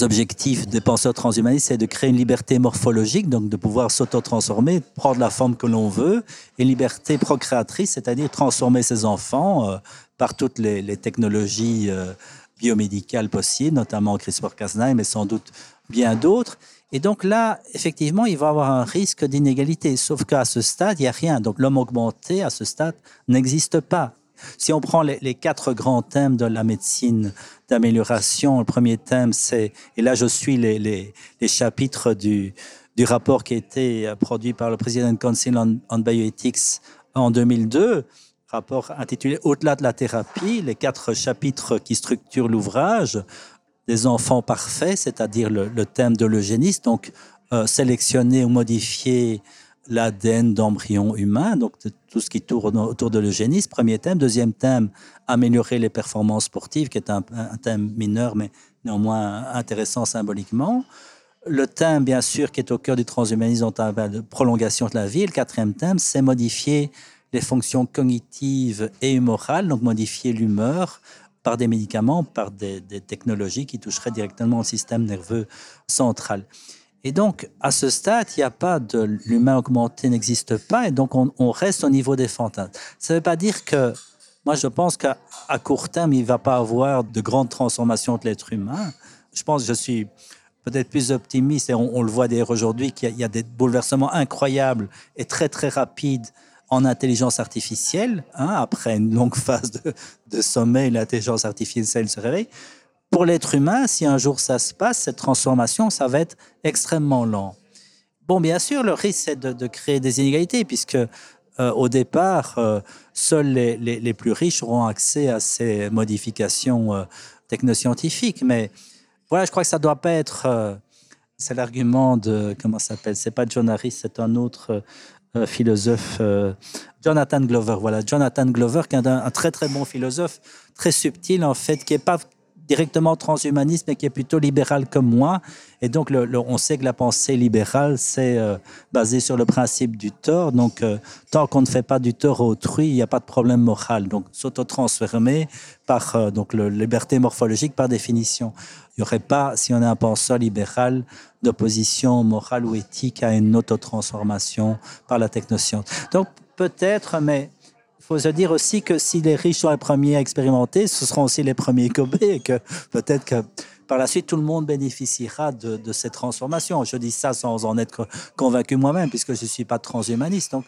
objectifs des penseurs transhumanistes, c'est de créer une liberté morphologique, donc de pouvoir s'auto-transformer, prendre la forme que l'on veut, et liberté procréatrice, c'est-à-dire transformer ses enfants euh, par toutes les, technologies euh, biomédicales possibles, notamment CRISPR-Cas9, mais sans doute bien d'autres. Et donc là, effectivement, il va y avoir un risque d'inégalité, sauf qu'à ce stade, il n'y a rien. Donc l'homme augmenté, à ce stade, n'existe pas. Si on prend les, quatre grands thèmes de la médecine d'amélioration, le premier thème, c'est, et là je suis les, les, chapitres du, du, rapport qui a été produit par le président Council on, on Bioethics en 2002, rapport intitulé Au-delà de la thérapie, les quatre chapitres qui structurent l'ouvrage, des enfants parfaits, c'est-à-dire le, thème de l'eugénisme, donc euh, sélectionner ou modifier l'ADN d'embryon humain, donc tout ce qui tourne autour de l'eugénisme. Premier thème. Deuxième thème, améliorer les performances sportives, qui est un, thème mineur, mais néanmoins intéressant symboliquement. Le thème, bien sûr, qui est au cœur du transhumanisme, de prolongation de la vie. le quatrième thème, c'est modifier les fonctions cognitives et morales, donc modifier l'humeur par des médicaments, par des, des technologies qui toucheraient directement au système nerveux central. Et donc, à ce stade, il n'y a pas de l'humain augmenté n'existe pas, et donc on, reste au niveau des fantasmes. Ça ne veut pas dire que, moi je pense qu'à court terme, il ne va pas avoir de grandes transformations de l'être humain. Je pense je suis peut-être plus optimiste, et on, le voit d'ailleurs aujourd'hui, qu'il y, a des bouleversements incroyables et très très rapides en intelligence artificielle. Hein, après une longue [laughs] phase de sommeil, l'intelligence artificielle se réveille pour l'être humain, si un jour ça se passe, cette transformation, ça va être extrêmement lent. Bon, bien sûr, le risque, c'est de, créer des inégalités, puisque euh, au départ, euh, seuls les, plus riches auront accès à ces modifications euh, technoscientifiques. Mais voilà, je crois que ça ne doit pas être. c'est l'argument de. Comment ça s'appelle C'est pas John Harris, c'est un autre philosophe. Jonathan Glover, voilà. Jonathan Glover, qui est un, un, très très bon philosophe, très subtil en fait, qui n'est pas directement transhumaniste, mais qui est plutôt libéral comme moi. Et donc, le, on sait que la pensée libérale, c'est euh, basé sur le principe du tort. Donc, euh, tant qu'on ne fait pas du tort à autrui, il n'y a pas de problème moral. Donc, s'auto-transformer par euh, donc, la liberté morphologique par définition. Il n'y aurait pas, si on est un penseur libéral, d'opposition morale ou éthique à une autotransformation par la technoscience. Donc, peut-être, mais Il faut se dire aussi que si les riches sont les premiers à expérimenter, ce seront aussi les premiers cobés et que peut-être que par la suite, tout le monde bénéficiera de, de cette transformation. Je dis ça sans en être convaincu moi-même, puisque je ne suis pas transhumaniste. Donc,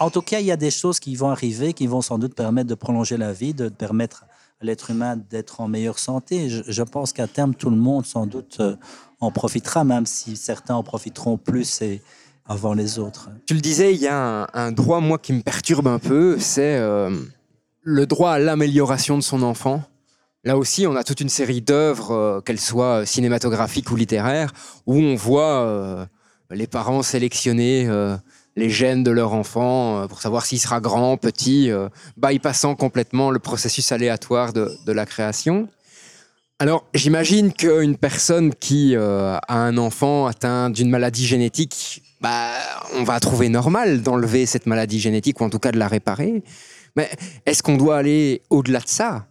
en tout cas, il y a des choses qui vont arriver, qui vont sans doute permettre de prolonger la vie, de permettre à l'être humain d'être en meilleure santé. Je, pense qu'à terme, tout le monde, sans doute, euh, en profitera, même si certains en profiteront plus avant les autres. Tu le disais, il y a un, droit, moi, qui me perturbe un peu, c'est euh, le droit à l'amélioration de son enfant. Là aussi, on a toute une série d'œuvres, euh, qu'elles soient cinématographiques ou littéraires, où on voit euh, les parents sélectionner euh, les gènes de leur enfant euh, pour savoir s'il sera grand, petit, euh, bypassant complètement le processus aléatoire de, la création. Alors, j'imagine qu'une personne qui euh, a un enfant atteint d'une maladie génétique, bah, on va trouver normal d'enlever cette maladie génétique ou en tout cas de la réparer. Mais est-ce qu'on doit aller au-delà de ça?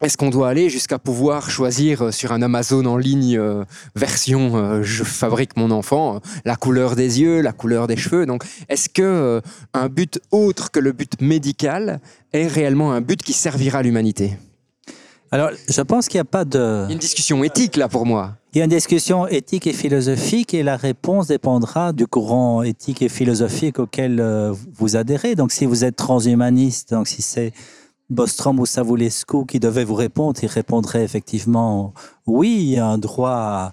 Est-ce qu'on doit aller jusqu'à pouvoir choisir euh, sur un Amazon en ligne euh, version euh, je fabrique mon enfant la couleur des yeux, la couleur des cheveux? Donc, est-ce que un but autre que le but médical est réellement un but qui servira l'humanité? Alors, je pense qu'il n'y a pas de... Il y a une discussion éthique là pour moi. Il y a une discussion éthique et philosophique et la réponse dépendra du courant éthique et philosophique auquel euh, vous adhérez. Donc, si vous êtes transhumaniste, donc si c'est Bostrom ou Savulescu qui devait vous répondre, il répondrait effectivement oui, il y a un droit à,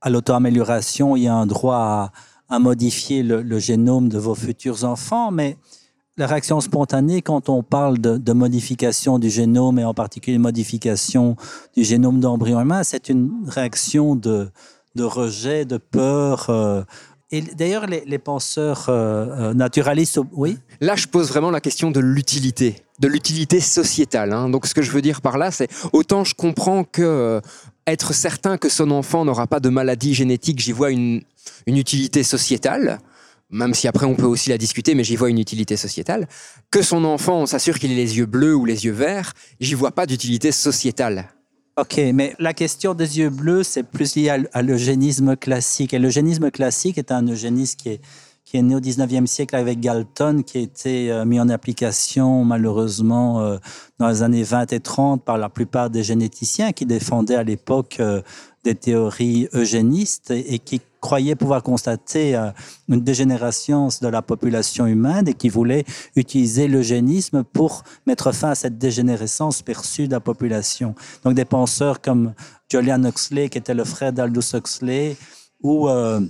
à l'auto-amélioration, il y a un droit à, à modifier le, le génome de vos futurs enfants, mais la réaction spontanée quand on parle de, modification du génome et en particulier modification du génome d'embryon humain, c'est une réaction de, de rejet, de peur. euh, et d'ailleurs, les, penseurs euh, euh, naturalistes, oui, Là, je pose vraiment la question de l'utilité, de l'utilité sociétale. hein. Donc, ce que je veux dire par là, c'est autant je comprends que être certain que son enfant n'aura pas de maladie génétique, j'y vois une, une utilité sociétale. Même si après on peut aussi la discuter, mais j'y vois une utilité sociétale. Que son enfant, s'assure qu'il ait les yeux bleus ou les yeux verts, j'y vois pas d'utilité sociétale. Ok, mais la question des yeux bleus, c'est plus lié à, l'eugénisme classique. Et l'eugénisme classique est un eugénisme qui est, qui est né au 19e siècle avec Galton, qui a été euh, mis en application malheureusement euh, dans les années 20 et 30 par la plupart des généticiens qui défendaient à l'époque euh, des théories eugénistes et qui croyaient pouvoir constater euh, une dégénération de la population humaine et qui voulaient utiliser l'eugénisme pour mettre fin à cette dégénérescence perçue de la population. Donc des penseurs comme Julian Huxley, qui était le frère d'Aldous Huxley, ou euh,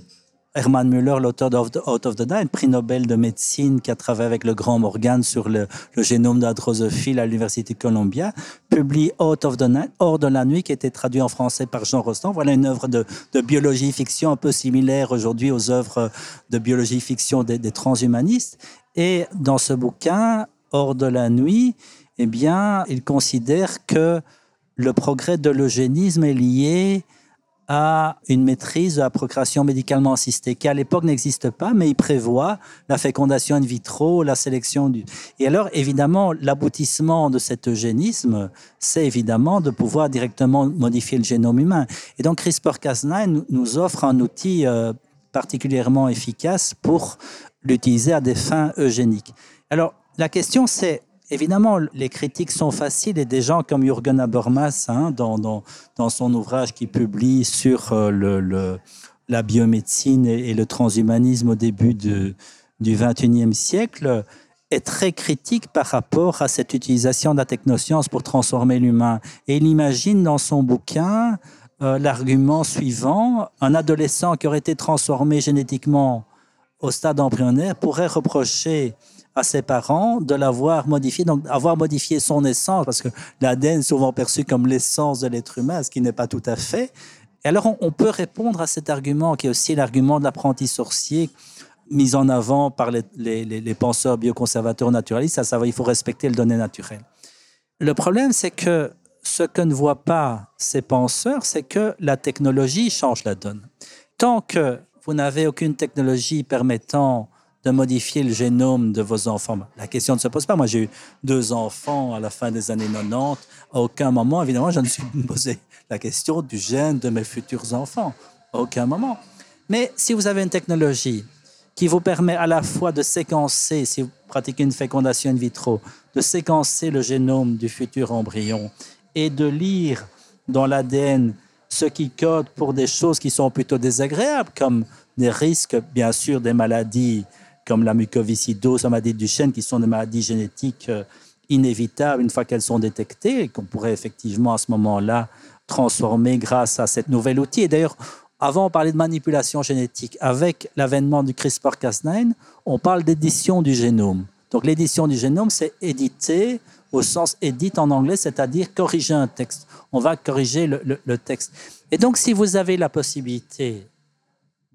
Hermann Müller, l'auteur de Out Out of the Night, prix Nobel de médecine, qui a travaillé avec le grand Morgan sur le, génome de la drosophile à l'Université Columbia, publie Out of the Night, Hors de la nuit, qui a été traduit en français par Jean Rostand. Voilà une œuvre de, de biologie-fiction un peu similaire aujourd'hui aux œuvres de biologie-fiction des, des transhumanistes. Et dans ce bouquin, Hors de la nuit, eh bien, il considère que le progrès de l'eugénisme est lié à une maîtrise de la procréation médicalement assistée, qui à l'époque n'existe pas, mais il prévoit la fécondation in vitro, la sélection du... Et alors, évidemment, l'aboutissement de cet eugénisme, c'est évidemment de pouvoir directement modifier le génome humain. Et donc, CRISPR-Cas9 nous- offre un outil euh, particulièrement efficace pour l'utiliser à des fins eugéniques. Alors, la question, c'est Évidemment, les critiques sont faciles et des gens comme Jürgen Habermas, hein, dans, dans, son ouvrage qu'il publie sur euh, le, la biomédecine et, le transhumanisme au début du XXIe siècle, est très critique par rapport à cette utilisation de la technoscience pour transformer l'humain. Et il imagine dans son bouquin euh, l'argument suivant, un adolescent qui aurait été transformé génétiquement au stade embryonnaire pourrait reprocher à ses parents de l'avoir modifié, donc avoir modifié son essence, parce que l'ADN est souvent perçu comme l'essence de l'être humain, ce qui n'est pas tout à fait. Et alors, on, peut répondre à cet argument, qui est aussi l'argument de l'apprenti sorcier, mis en avant par les penseurs bioconservateurs naturalistes, à savoir il faut respecter le donné naturel. Le problème, c'est que ce que ne voient pas ces penseurs, c'est que la technologie change la donne. Tant que vous n'avez aucune technologie permettant de modifier le génome de vos enfants, la question ne se pose pas. Moi, j'ai eu deux enfants à la fin des années 90. À aucun moment, évidemment, je ne me suis posé la question du gène de mes futurs enfants. À aucun moment. Mais si vous avez une technologie qui vous permet à la fois de séquencer, si vous pratiquez une fécondation in vitro, de séquencer le génome du futur embryon et de lire dans l'ADN ce qui code pour des choses qui sont plutôt désagréables, comme des risques, bien sûr, des maladies comme la mucoviscidose, la maladie du chêne, qui sont des maladies génétiques euh, inévitables une fois qu'elles sont détectées et qu'on pourrait effectivement à ce moment-là transformer grâce à cet nouvel outil. Et d'ailleurs, avant, on parlait de manipulation génétique. Avec l'avènement du CRISPR-Cas9, on parle d'édition du génome. Donc l'édition du génome, c'est éditer au sens édite en anglais, c'est-à-dire corriger un texte. On va corriger le, texte. Et donc, si vous avez la possibilité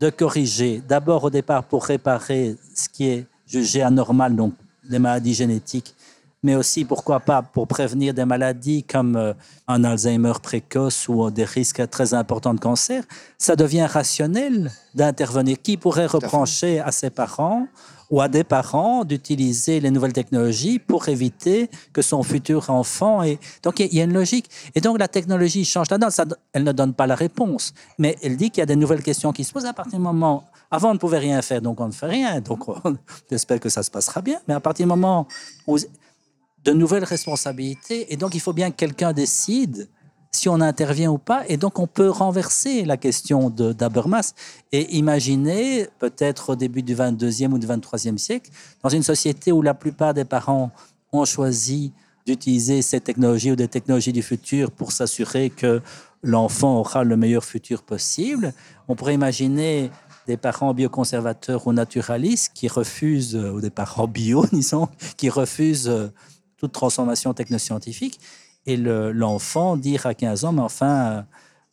de corriger, d'abord au départ pour réparer ce qui est jugé anormal, donc des maladies génétiques, mais aussi, pourquoi pas, pour prévenir des maladies comme euh, un Alzheimer précoce ou des risques très importants de cancer, ça devient rationnel d'intervenir. Qui pourrait reprocher à ses parents ou à des parents d'utiliser les nouvelles technologies pour éviter que son futur enfant ait... Donc il y a une logique. Et donc la technologie change donne. elle ne donne pas la réponse, mais elle dit qu'il y a des nouvelles questions qui se posent à partir du moment... Avant, on ne pouvait rien faire, donc on ne fait rien. Donc on [laughs] espère que ça se passera bien. Mais à partir du moment où de nouvelles responsabilités, et donc il faut bien que quelqu'un décide si on intervient ou pas. Et donc, on peut renverser la question d'Abermas et imaginer, peut-être au début du 22e ou du 23e siècle, dans une société où la plupart des parents ont choisi d'utiliser ces technologies ou des technologies du futur pour s'assurer que l'enfant aura le meilleur futur possible. On pourrait imaginer des parents bioconservateurs ou naturalistes qui refusent, ou des parents bio, [laughs] disons, qui refusent toute transformation technoscientifique et l'enfant dire à 15 ans, mais enfin...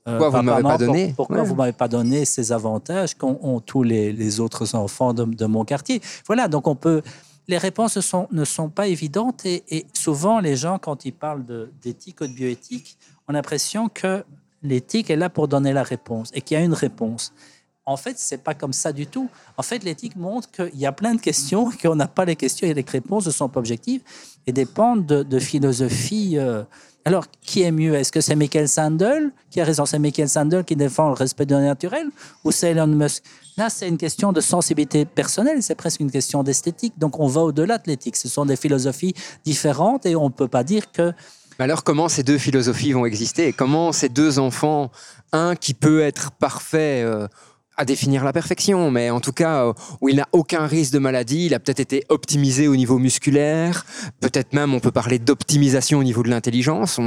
Euh, pourquoi vous ne m'avez pas donné Pourquoi vous m'avez pas donné ces avantages qu'ont tous les, autres enfants de, mon quartier? Voilà, donc on peut... Les réponses sont, ne sont pas évidentes et, et souvent les gens, quand ils parlent d'éthique ou de bioéthique, ont l'impression que l'éthique est là pour donner la réponse et qu'il y a une réponse. En fait, c'est pas comme ça du tout. En fait, l'éthique montre qu'il y a plein de questions, [laughs] qu'on n'a pas les questions et les réponses ne sont pas objectives et dépendent de, de philosophie. Euh. Alors, qui est mieux? Est-ce que c'est Michael Sandel qui a raison? C'est Michael Sandel qui défend le respect de naturel ou c'est Elon Musk? Là, c'est une question de sensibilité personnelle, c'est presque une question d'esthétique. Donc, on va au-delà de l'éthique. Ce sont des philosophies différentes et on ne peut pas dire que alors comment ces deux philosophies vont exister Comment ces deux enfants, un qui peut être parfait euh, à définir la perfection, mais en tout cas euh, où il n'a aucun risque de maladie, il a peut-être été optimisé au niveau musculaire, peut-être même on peut parler d'optimisation au niveau de l'intelligence.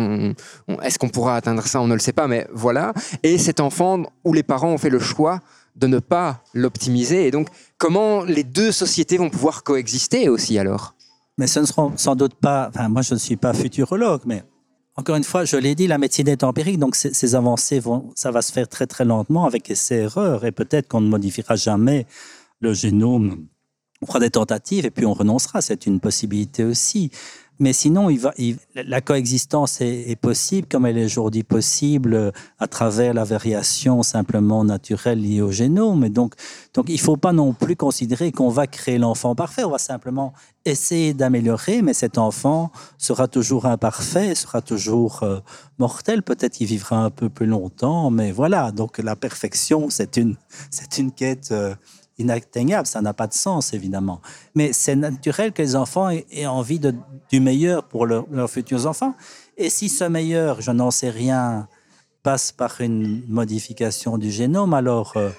Est-ce qu'on pourra atteindre ça On ne le sait pas, mais voilà. Et cet enfant où les parents ont fait le choix de ne pas l'optimiser, et donc comment les deux sociétés vont pouvoir coexister aussi alors? Mais ce ne seront sans doute pas. Enfin, moi je ne suis pas futurologue, mais encore une fois, je l'ai dit, la médecine est empirique, donc ces, avancées, vont, ça va se faire très très lentement avec ces erreurs, et peut-être qu'on ne modifiera jamais le génome. On fera des tentatives et puis on renoncera, c'est une possibilité aussi. Mais sinon, la coexistence est, possible, comme elle est aujourd'hui possible euh, à travers la variation simplement naturelle liée au génome. Donc, il ne faut pas non plus considérer qu'on va créer l'enfant parfait. On va simplement essayer d'améliorer, mais cet enfant sera toujours imparfait, sera toujours euh, mortel. Peut-être qu'il vivra un peu plus longtemps, mais voilà. Donc la perfection, c'est une, une quête. Euh, inatteignable, ça n'a pas de sens évidemment. Mais c'est naturel que les enfants aient, envie de, du meilleur pour leurs futurs enfants. Et si ce meilleur, je n'en sais rien, passe par une modification du génome, alors euh,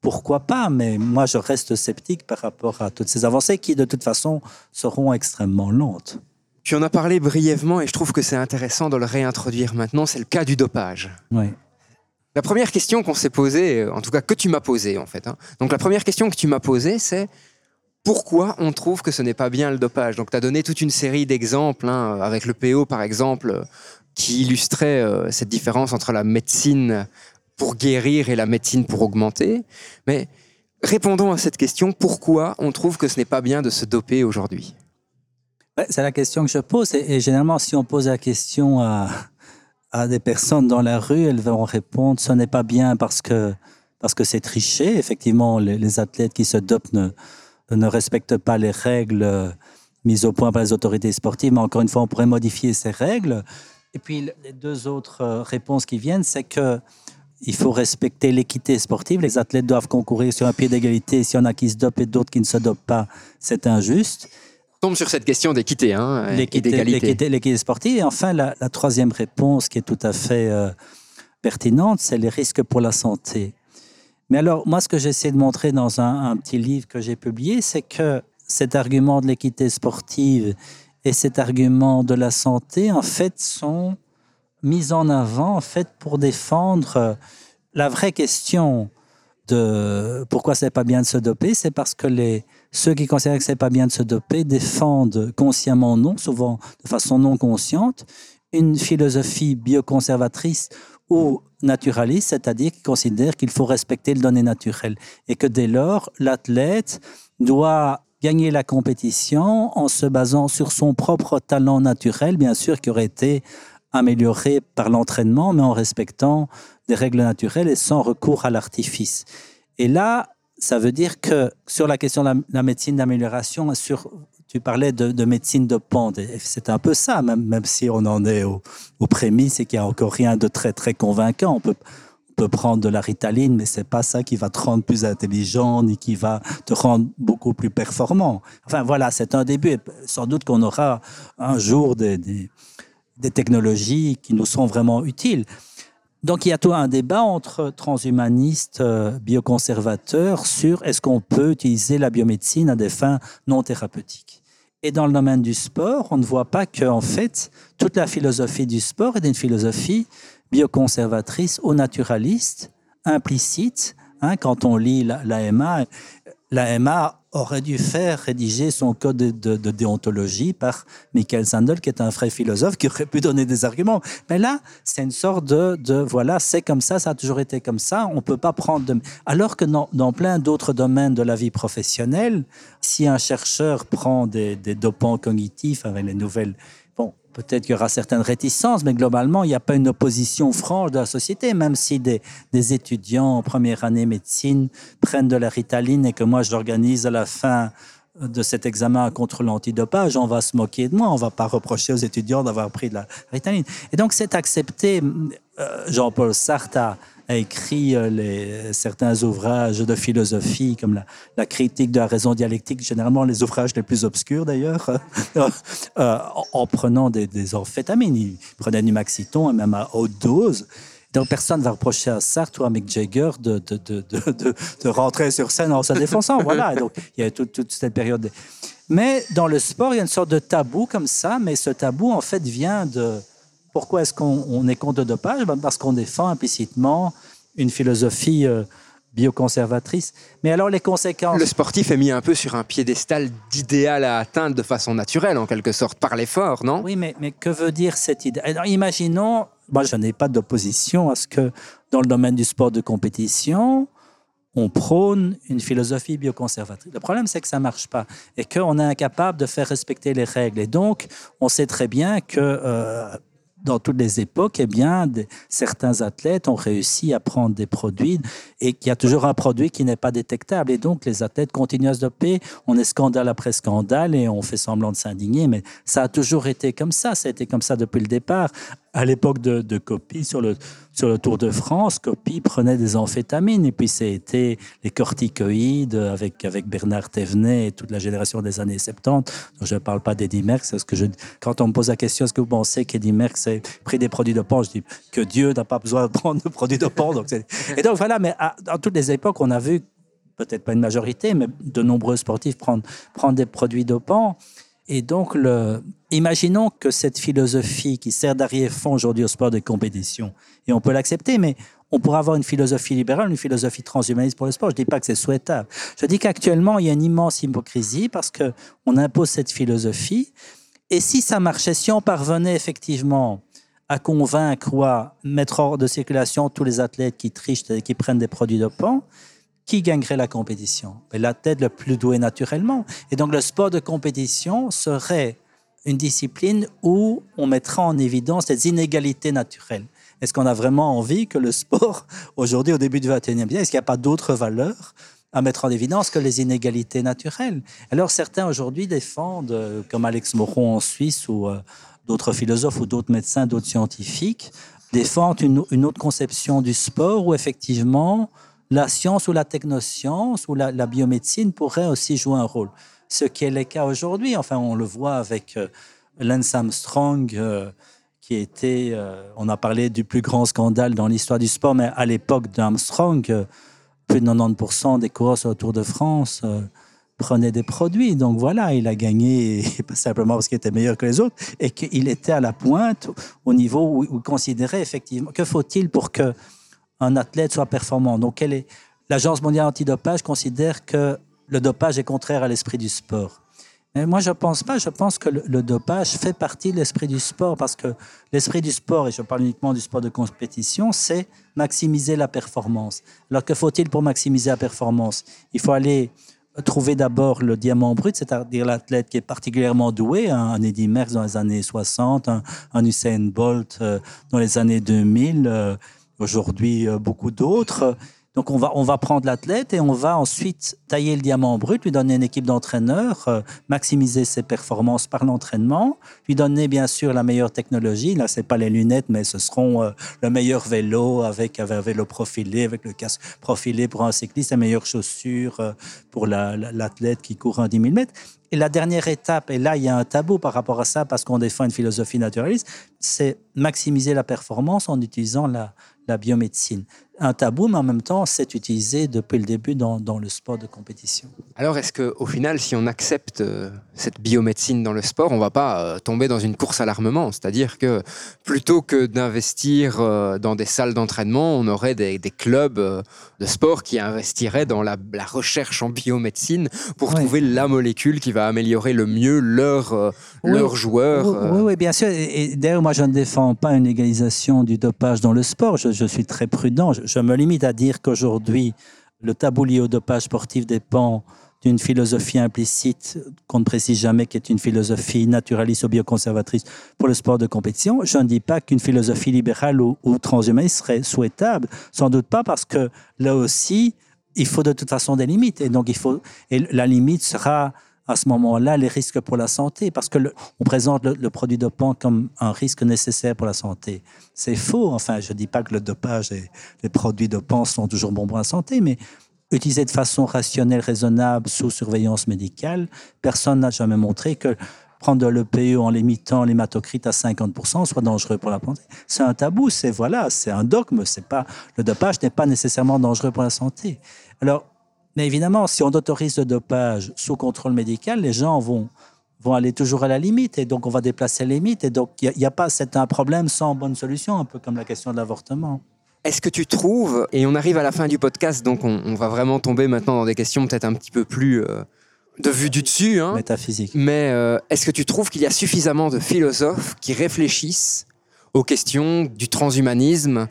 pourquoi pas? Mais moi, je reste sceptique par rapport à toutes ces avancées qui, de toute façon, seront extrêmement lentes. Tu en as parlé brièvement et je trouve que c'est intéressant de le réintroduire maintenant, c'est le cas du dopage. Oui. La première question qu'on s'est posée, euh, en tout cas que tu m'as posée en fait, hein. donc la première question que tu m'as posée, c'est pourquoi on trouve que ce n'est pas bien le dopage? Donc tu as donné toute une série d'exemples, hein, avec le PO par exemple, qui illustrait euh, cette différence entre la médecine pour guérir et la médecine pour augmenter. Mais répondons à cette question, pourquoi on trouve que ce n'est pas bien de se doper aujourd'hui? C'est la question que je pose, et généralement si on pose la question à à des personnes dans la rue, elles vont répondre ce n'est pas bien parce que parce que c'est triché. Effectivement, les, athlètes qui se dopent ne, respectent pas les règles euh, mises au point par les autorités sportives. Mais encore une fois, on pourrait modifier ces règles. Et puis les deux autres euh, réponses qui viennent, c'est que il faut respecter l'équité sportive. Les athlètes doivent concourir sur un pied d'égalité. S'il y en a qui se dopent et d'autres qui ne se dopent pas, c'est injuste. Tombe sur cette question d'équité hein, et l'équité d'égalité. l'équité- l'équité sportive. Et enfin, la, la troisième réponse qui est tout à fait euh, pertinente, c'est les risques pour la santé. Mais alors, moi, ce que j'essaie de montrer dans un, un petit livre que j'ai publié, c'est que cet argument de l'équité sportive et cet argument de la santé, en fait, sont mis en avant, en fait, pour défendre euh, la vraie question de pourquoi c'est pas bien de se doper, c'est parce que les, ceux qui considèrent que c'est pas bien de se doper défendent consciemment non, souvent de façon non consciente, une philosophie bioconservatrice ou naturaliste, c'est-à-dire qui considère qu'il faut respecter le donné naturel et que dès lors, l'athlète doit gagner la compétition en se basant sur son propre talent naturel, bien sûr, qui aurait été amélioré par l'entraînement, mais en respectant des règles naturelles et sans recours à l'artifice. Et là, ça veut dire que sur la question de la, médecine d'amélioration, sur, tu parlais de, de médecine de pente, c'est un peu ça, même, même si on en est au- aux prémices et qu'il n'y a encore rien de très, très convaincant. On peut, on peut prendre de la ritaline, mais c'est pas ça qui va te rendre plus intelligent, ni qui va te rendre beaucoup plus performant. Enfin voilà, c'est un début. Et Sans doute qu'on aura un jour des, des, des technologies qui nous seront vraiment utiles. Donc il y a tout un débat entre transhumanistes, euh, bioconservateurs sur est-ce qu'on peut utiliser la biomédecine à des fins non thérapeutiques. Et dans le domaine du sport, on ne voit pas que en fait toute la philosophie du sport est une philosophie bioconservatrice ou naturaliste, implicite. Hein, quand on lit la- l'AMA, l'AMA aurait dû faire rédiger son code de, déontologie par Michael Sandel, qui est un vrai philosophe, qui aurait pu donner des arguments. Mais là, c'est une sorte de, voilà, c'est comme ça, ça a toujours été comme ça, on peut pas prendre de... Alors que dans, plein d'autres domaines de la vie professionnelle, si un chercheur prend des dopants cognitifs avec les nouvelles... Peut-être qu'il y aura certaines réticences, mais globalement, il n'y a pas une opposition franche de la société, même si des, étudiants en première année médecine prennent de la ritaline et que moi, je à la fin de cet examen contre l'antidopage, on va se moquer de moi, on va pas reprocher aux étudiants d'avoir pris de la ritaline. Et donc, c'est accepté. Euh, Jean-Paul Sartre a, a écrit euh, certains ouvrages de philosophie, comme la, critique de la raison dialectique, généralement les ouvrages les plus obscurs d'ailleurs, [laughs] euh, en, en prenant des, des amphétamines. Il prenait du maxiton même à haute dose. Donc personne ne va reprocher à Sartre ou à Mick Jagger de, de, de, de, rentrer sur scène en se défonçant. voilà, donc il y a toute, toute cette période. de- Mais dans le sport, il y a une sorte de tabou comme ça, mais ce tabou en fait vient de... Pourquoi est-ce qu'on on est contre le dopage? Ben, Parce qu'on défend implicitement une philosophie euh, bioconservatrice. Mais alors les conséquences... Le sportif est mis un peu sur un piédestal d'idéal à atteindre de façon naturelle, en quelque sorte, par l'effort, non? Oui, mais, mais que veut dire cette idée Alors, Imaginons, moi je n'ai pas d'opposition à ce que dans le domaine du sport de compétition, on prône une philosophie bioconservatrice. Le problème, c'est que ça ne marche pas et qu'on est incapable de faire respecter les règles. Et donc, on sait très bien que euh, dans toutes les époques, eh bien, certains athlètes ont réussi à prendre des produits et qu'il y a toujours un produit qui n'est pas détectable. Et donc, les athlètes continuent à se doper. On est scandale après scandale et on fait semblant de s'indigner, mais ça a toujours été comme ça. Ça a été comme ça depuis le départ. À l'époque de, de Copy, sur le, sur le Tour de France, Copy prenait des amphétamines et puis c'était les corticoïdes avec, avec Bernard Thévenet et toute la génération des années 70. Donc, je ne parle pas d'Eddie Merckx. Parce que je, quand on me pose la question, est-ce que vous pensez qu'Eddie Merckx a pris des produits dopants Je dis que Dieu n'a pas besoin de prendre de produits dopants. Donc et donc voilà, mais à- dans toutes les époques, on a vu, peut-être pas une majorité, mais de nombreux sportifs prendre, prendre des produits dopants. Et donc, le, imaginons que cette philosophie qui sert d'arrière-fond aujourd'hui au sport de compétition, et on peut l'accepter, mais on pourrait avoir une philosophie libérale, une philosophie transhumaniste pour le sport. Je ne dis pas que c'est souhaitable. Je dis qu'actuellement, il y a une immense hypocrisie parce qu'on impose cette philosophie. Et si ça marchait, si on parvenait effectivement à convaincre ou à mettre hors de circulation tous les athlètes qui trichent et qui prennent des produits dopants, qui gagnerait la compétition? Ben, L'athlète le plus doué naturellement. Et donc le sport de compétition serait une discipline où on mettra en évidence les inégalités naturelles. Est-ce qu'on a vraiment envie que le sport, [laughs] aujourd'hui, au début du 21e siècle, est-ce qu'il n'y a pas d'autres valeurs à mettre en évidence que les inégalités naturelles? Alors certains aujourd'hui défendent, euh, comme Alex Moron en Suisse ou euh, d'autres philosophes ou d'autres médecins, d'autres scientifiques, défendent une, une autre conception du sport où effectivement la science ou la technoscience ou la, biomédecine pourrait aussi jouer un rôle. ce qui est le cas aujourd'hui. Enfin, on le voit avec euh, Lance Armstrong, euh, qui était, euh, on a parlé du plus grand scandale dans l'histoire du sport, mais à l'époque d'Armstrong, plus de 90% des coureurs sur le Tour de France prenaient des produits. Donc voilà, il a gagné, [laughs] pas simplement parce qu'il était meilleur que les autres, et qu'il était à la pointe au niveau où, où considérait effectivement, que faut-il pour que un athlète soit performant. Donc, est l'Agence mondiale antidopage considère que le dopage est contraire à l'esprit du sport. Mais moi, je ne pense pas. Je pense que le, dopage fait partie de l'esprit du sport parce que l'esprit du sport, et je parle uniquement du sport de compétition, c'est maximiser la performance. Alors, que faut-il pour maximiser la performance? Il faut aller trouver d'abord le diamant brut, c'est-à-dire l'athlète qui est particulièrement doué, un, un Eddy Merckx dans les années 60, un, un Usain Bolt euh, dans les années 2000. Euh, aujourd'hui euh, beaucoup d'autres. Donc on va, on va prendre l'athlète et on va ensuite tailler le diamant brut, lui donner une équipe d'entraîneurs, euh, maximiser ses performances par l'entraînement, lui donner bien sûr la meilleure technologie. Là, c'est pas les lunettes, mais ce seront euh, le meilleur vélo avec, un vélo profilé, avec le casque profilé pour un cycliste, les meilleures chaussures pour l'athlète qui court un 10 000 mètres. Et la dernière étape, et là il y a un tabou par rapport à ça parce qu'on défend une philosophie naturaliste, c'est maximiser la performance en utilisant la, la biomédecine. Un tabou, mais en même temps, c'est utilisé depuis le début dans, dans le sport de compétition. Alors, est-ce qu'au final, si on accepte euh, cette biomédecine dans le sport, on ne va pas euh, tomber dans une course à l'armement? C'est-à-dire que plutôt que d'investir euh, dans des salles d'entraînement, on aurait des, des clubs de sport qui investiraient dans la, la recherche en biomédecine pour trouver la molécule qui va améliorer le mieux leur, euh, Oui. leurs joueurs. Oui, euh. oui, oui, bien sûr. Et, et d'ailleurs, moi, je ne défends pas une légalisation du dopage dans le sport. Je, je suis très prudent. Je, je me limite à dire qu'aujourd'hui, le tabou lié au dopage sportif dépend d'une philosophie implicite qu'on ne précise jamais, qui est une philosophie naturaliste ou bioconservatrice pour le sport de compétition. Je ne dis pas qu'une philosophie libérale ou, ou transhumaniste serait souhaitable. Sans doute pas, parce que là aussi, il faut de toute façon des limites. Et donc, il faut, et la limite sera à ce moment-là les risques pour la santé, parce que on présente le, le produit dopant comme un risque nécessaire pour la santé. C'est faux. Enfin, je ne dis pas que le dopage et les produits dopants sont toujours bons pour la santé, mais utilisés de façon rationnelle, raisonnable, sous surveillance médicale, personne n'a jamais montré que prendre de l'EPE en limitant l'hématocrite à 50% soit dangereux pour la santé. C'est un tabou, c'est voilà, c'est un dogme. C'est pas le dopage n'est pas nécessairement dangereux pour la santé. Alors, mais évidemment, si on autorise le dopage sous contrôle médical, les gens vont, vont aller toujours à la limite et donc on va déplacer les limites. Et donc, il n'y a, pas, c'est un problème sans bonne solution, un peu comme la question de l'avortement. Est-ce que tu trouves, et on arrive à la fin du podcast, donc on, on va vraiment tomber maintenant dans des questions peut-être un petit peu plus euh, de vue du dessus, hein, Métaphysique. mais euh, est-ce que tu trouves qu'il y a suffisamment de philosophes qui réfléchissent aux questions du transhumanisme,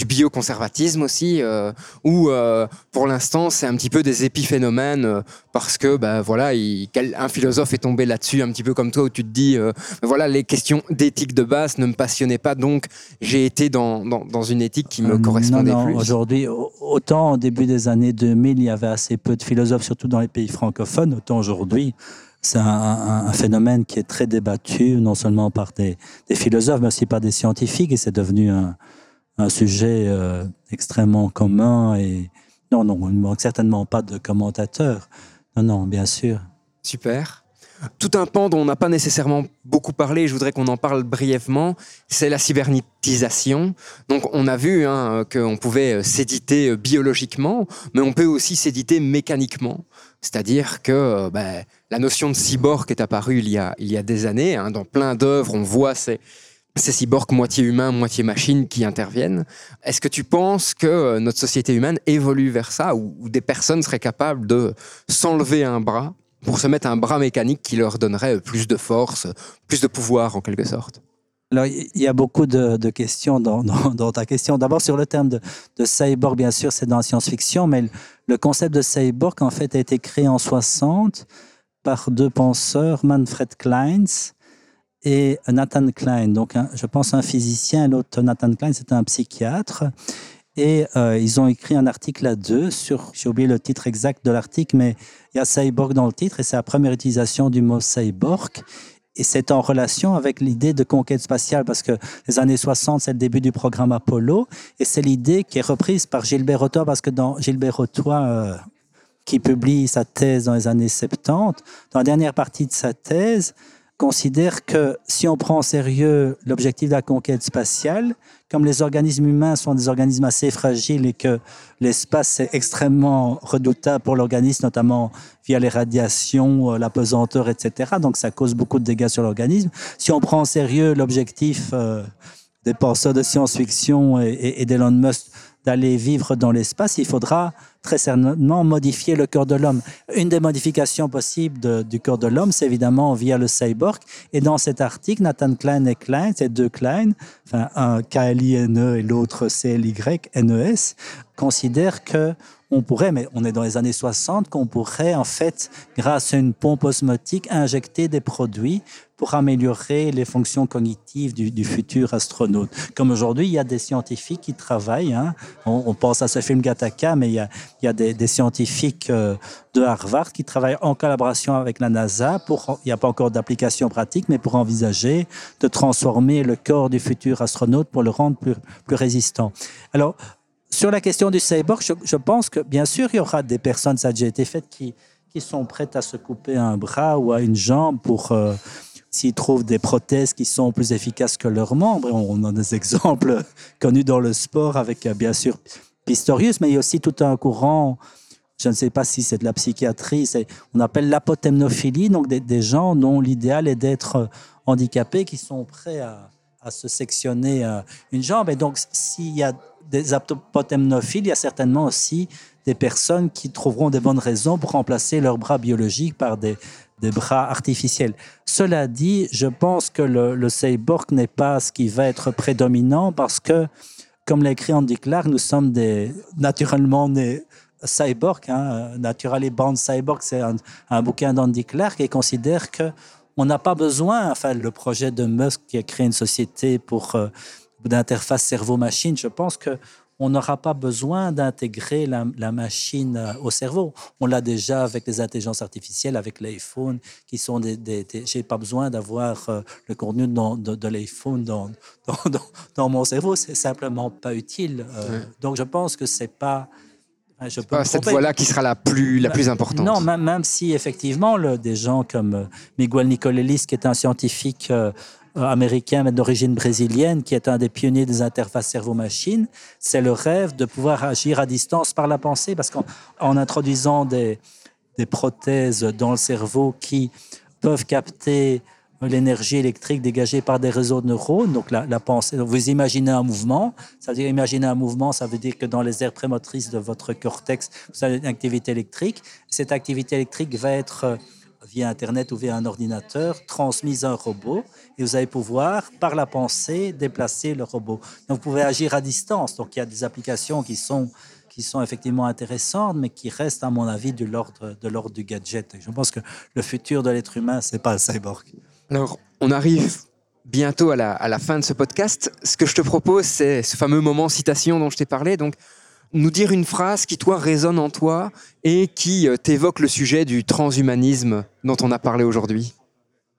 du bioconservatisme aussi, euh, où euh, pour l'instant c'est un petit peu des épiphénomènes euh, parce que bah, voilà, il- quel- un philosophe est tombé là-dessus un petit peu comme toi où tu te dis euh, bah, voilà les questions d'éthique de base ne me passionnaient pas donc j'ai été dans, dans, dans une éthique qui me correspondait non, non, plus. Aujourd'hui, au- autant au début des années 2000, il y avait assez peu de philosophes, surtout dans les pays francophones, autant aujourd'hui, c'est un, un- un phénomène qui est très débattu, non seulement par des, des philosophes, mais aussi par des scientifiques, et c'est devenu un, un sujet euh, extrêmement commun. Et non, non, il ne manque certainement pas de commentateurs. Non, non, bien sûr. Super. Tout un pan dont on n'a pas nécessairement beaucoup parlé, je voudrais qu'on en parle brièvement, c'est la cybernétisation. Donc on a vu hein, qu'on pouvait euh, s'éditer euh, biologiquement, mais on peut aussi s'éditer mécaniquement. C'est-à-dire que ben, la notion de cyborg est apparue il y a, il y a des années. hein. dans plein d'œuvres, on voit ces, ces cyborgs moitié humains, moitié machines qui interviennent. Est-ce que tu penses que euh, notre société humaine évolue vers ça, où, des personnes seraient capables de s'enlever un bras pour se mettre un bras mécanique qui leur donnerait plus de force, plus de pouvoir en quelque sorte? Alors, il y a beaucoup de, questions [laughs] dans, ta question. D'abord, sur le terme de, cyborg, bien sûr, c'est dans la science-fiction, mais le, concept de cyborg, a été créé en 60 par deux penseurs, Manfred Kleins et Nathan Klein. Donc, je pense un physicien, l'autre, Nathan Klein, c'est un psychiatre. Et euh, ils ont écrit un article à deux sur, j'ai oublié le titre exact de l'article, mais il y a cyborg dans le titre et c'est la première utilisation du mot cyborg. Et c'est en relation avec l'idée de conquête spatiale, parce que les années 60, c'est le début du programme Apollo, et c'est l'idée qui est reprise par Gilbert Rotois, parce que dans Gilbert Rotois, euh, qui publie sa thèse dans les années 70, dans la dernière partie de sa thèse, considère que si on prend en sérieux l'objectif de la conquête spatiale, comme les organismes humains sont des organismes assez fragiles et que l'espace est extrêmement redoutable pour l'organisme, notamment via les radiations, euh, la pesanteur, etc. Donc ça cause beaucoup de dégâts sur l'organisme. Si on prend en sérieux l'objectif euh, des penseurs de science-fiction et, et d'Elon Musk d'aller vivre dans l'espace, il faudra très certainement modifier le corps de l'homme. Une des modifications possibles du corps de l'homme, c'est évidemment via le cyborg. Et dans cet article, Nathan Klein et Klein, c'est deux Klein, enfin un K-L-I-N-E et l'autre C-L-Y-N-E-S, considèrent que on pourrait, mais on est dans les années 60, qu'on pourrait en fait, grâce à une pompe osmotique, injecter des produits pour améliorer les fonctions cognitives du, futur astronaute. Comme aujourd'hui, il y a des scientifiques qui travaillent, hein. on, pense à ce film Gattaca, mais il y a, il y a des, scientifiques euh, de Harvard qui travaillent en collaboration avec la NASA, pour, il n'y a pas encore d'application pratique, mais pour envisager de transformer le corps du futur astronaute pour le rendre plus, plus résistant. Alors, sur la question du cyborg, je, pense que bien sûr, il y aura des personnes, ça a déjà été fait, qui, qui sont prêtes à se couper un bras ou à une jambe pour... Euh, s'ils trouvent des prothèses qui sont plus efficaces que leurs membres. On a des [laughs] exemples connus dans le sport avec, euh, bien sûr, Pistorius, mais il y a aussi tout un courant, je ne sais pas si c'est de la psychiatrie, on appelle l'apotemnophilie, donc des, gens dont l'idéal est d'être euh, handicapés, qui sont prêts à, à se sectionner une jambe. Et donc, s'il y a des apotemnophiles, il y a certainement aussi des personnes qui trouveront des bonnes raisons pour remplacer leurs bras biologiques par des, bras artificiels. Cela dit, je pense que le, cyborg n'est pas ce qui va être prédominant parce que, comme l'a écrit Andy Clark, nous sommes des, naturellement des cyborgs. Hein, Naturally Born Cyborg, c'est un, un, bouquin d'Andy Clark et considère que on n'a pas besoin, enfin, le projet de Musk qui a créé une société pour euh, d'interface cerveau-machine, je pense que on n'aura pas besoin d'intégrer la, machine euh, au cerveau. On l'a déjà avec les intelligences artificielles, avec l'iPhone, qui sont des. des, J'ai pas besoin d'avoir euh, le contenu de, l'iPhone [laughs] dans, dans, dans, mon cerveau. C'est simplement pas utile. Euh, donc je pense que c'est pas. Je pas cette voie-là qui sera la plus, la plus importante. Non, même, même si effectivement, le, des gens comme Miguel Nicolelis, qui est un scientifique euh, américain, mais d'origine brésilienne, qui est un des pionniers des interfaces cerveau-machine, c'est le rêve de pouvoir agir à distance par la pensée, parce qu'en introduisant des, prothèses dans le cerveau qui peuvent capter l'énergie électrique dégagée par des réseaux de neurones, donc la, pensée. Vous imaginez un mouvement, ça veut dire imaginer un mouvement, ça veut dire que dans les aires prémotrices de votre cortex, vous avez une activité électrique. Cette activité électrique va être via Internet ou via un ordinateur, transmise à un robot, et vous allez pouvoir, par la pensée, déplacer le robot. Donc, vous pouvez agir à distance. Donc, il y a des applications qui sont, qui sont effectivement intéressantes, mais qui restent, à mon avis, de l'ordre, du gadget. je pense que le futur de l'être humain, c'est pas le cyborg. Alors, on arrive bientôt à la, à la fin de ce podcast. Ce que je te propose, c'est ce fameux moment citation dont je t'ai parlé. Donc, nous dire une phrase qui, toi, résonne en toi et qui euh, t'évoque le sujet du transhumanisme dont on a parlé aujourd'hui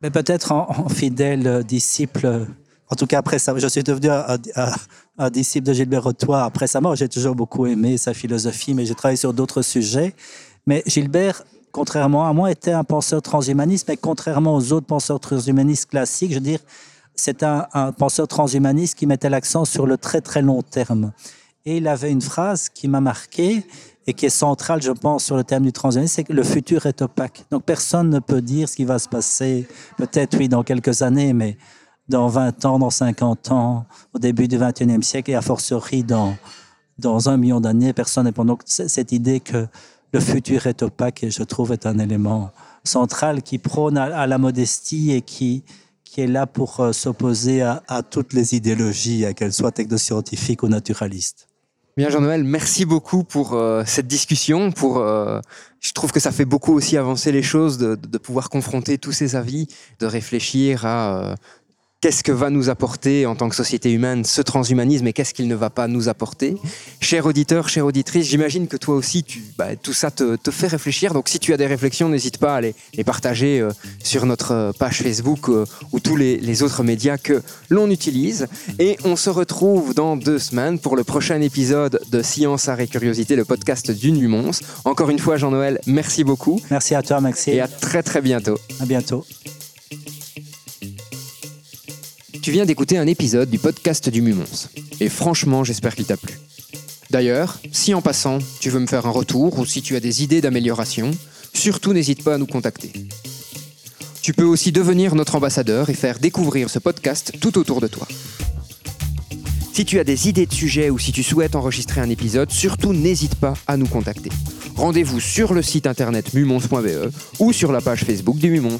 Mais peut-être en, fidèle disciple, en tout cas après ça, je suis devenu un, disciple de Gilbert Rotois après sa mort. J'ai toujours beaucoup aimé sa philosophie, mais j'ai travaillé sur d'autres sujets. Mais Gilbert, contrairement à moi, était un penseur transhumaniste, mais contrairement aux autres penseurs transhumanistes classiques, je veux dire, c'est un penseur transhumaniste qui mettait l'accent sur le très très long terme. Et il avait une phrase qui m'a marqué et qui est centrale, je pense, sur le thème du transhumanisme, c'est que le futur est opaque. Donc personne ne peut dire ce qui va se passer, peut-être oui, dans quelques années, mais dans 20 ans, dans 50 ans, au début du 21e siècle, et a fortiori dans, dans un million d'années, personne n'est... Donc cette idée que le futur est opaque, je trouve, est un élément central qui prône à, la modestie et qui, qui est là pour euh, s'opposer à, à, toutes les idéologies, qu'elles soient technoscientifiques ou naturalistes. Bien, Jean-Noël, merci beaucoup pour euh, cette discussion. Pour, euh, je trouve que ça fait beaucoup aussi avancer les choses de, de pouvoir confronter tous ces avis, de réfléchir à euh, qu'est-ce que va nous apporter en tant que société humaine ce transhumanisme et qu'est-ce qu'il ne va pas nous apporter? Cher auditeur, chère auditrice, j'imagine que toi aussi, tu, bah, tout ça te, te, fait réfléchir. Donc si tu as des réflexions, n'hésite pas à les, les partager euh, sur notre euh, page Facebook euh, ou tous les, les, autres médias que l'on utilise. Et on se retrouve dans deux semaines pour le prochain épisode de Science, Art et Curiosité, le podcast d'une Lumons. Encore une fois, Jean-Noël, merci beaucoup. Merci à toi, Maxime. Et à très très bientôt. À bientôt. Tu viens d'écouter un épisode du podcast du Mumons. Et franchement, j'espère qu'il t'a plu. D'ailleurs, si en passant, tu veux me faire un retour ou si tu as des idées d'amélioration, surtout n'hésite pas à nous contacter. Tu peux aussi devenir notre ambassadeur et faire découvrir ce podcast tout autour de toi. Si tu as des idées de sujets ou si tu souhaites enregistrer un épisode, surtout n'hésite pas à nous contacter. Rendez-vous sur le site internet mumons.be ou sur la page Facebook du Mumons.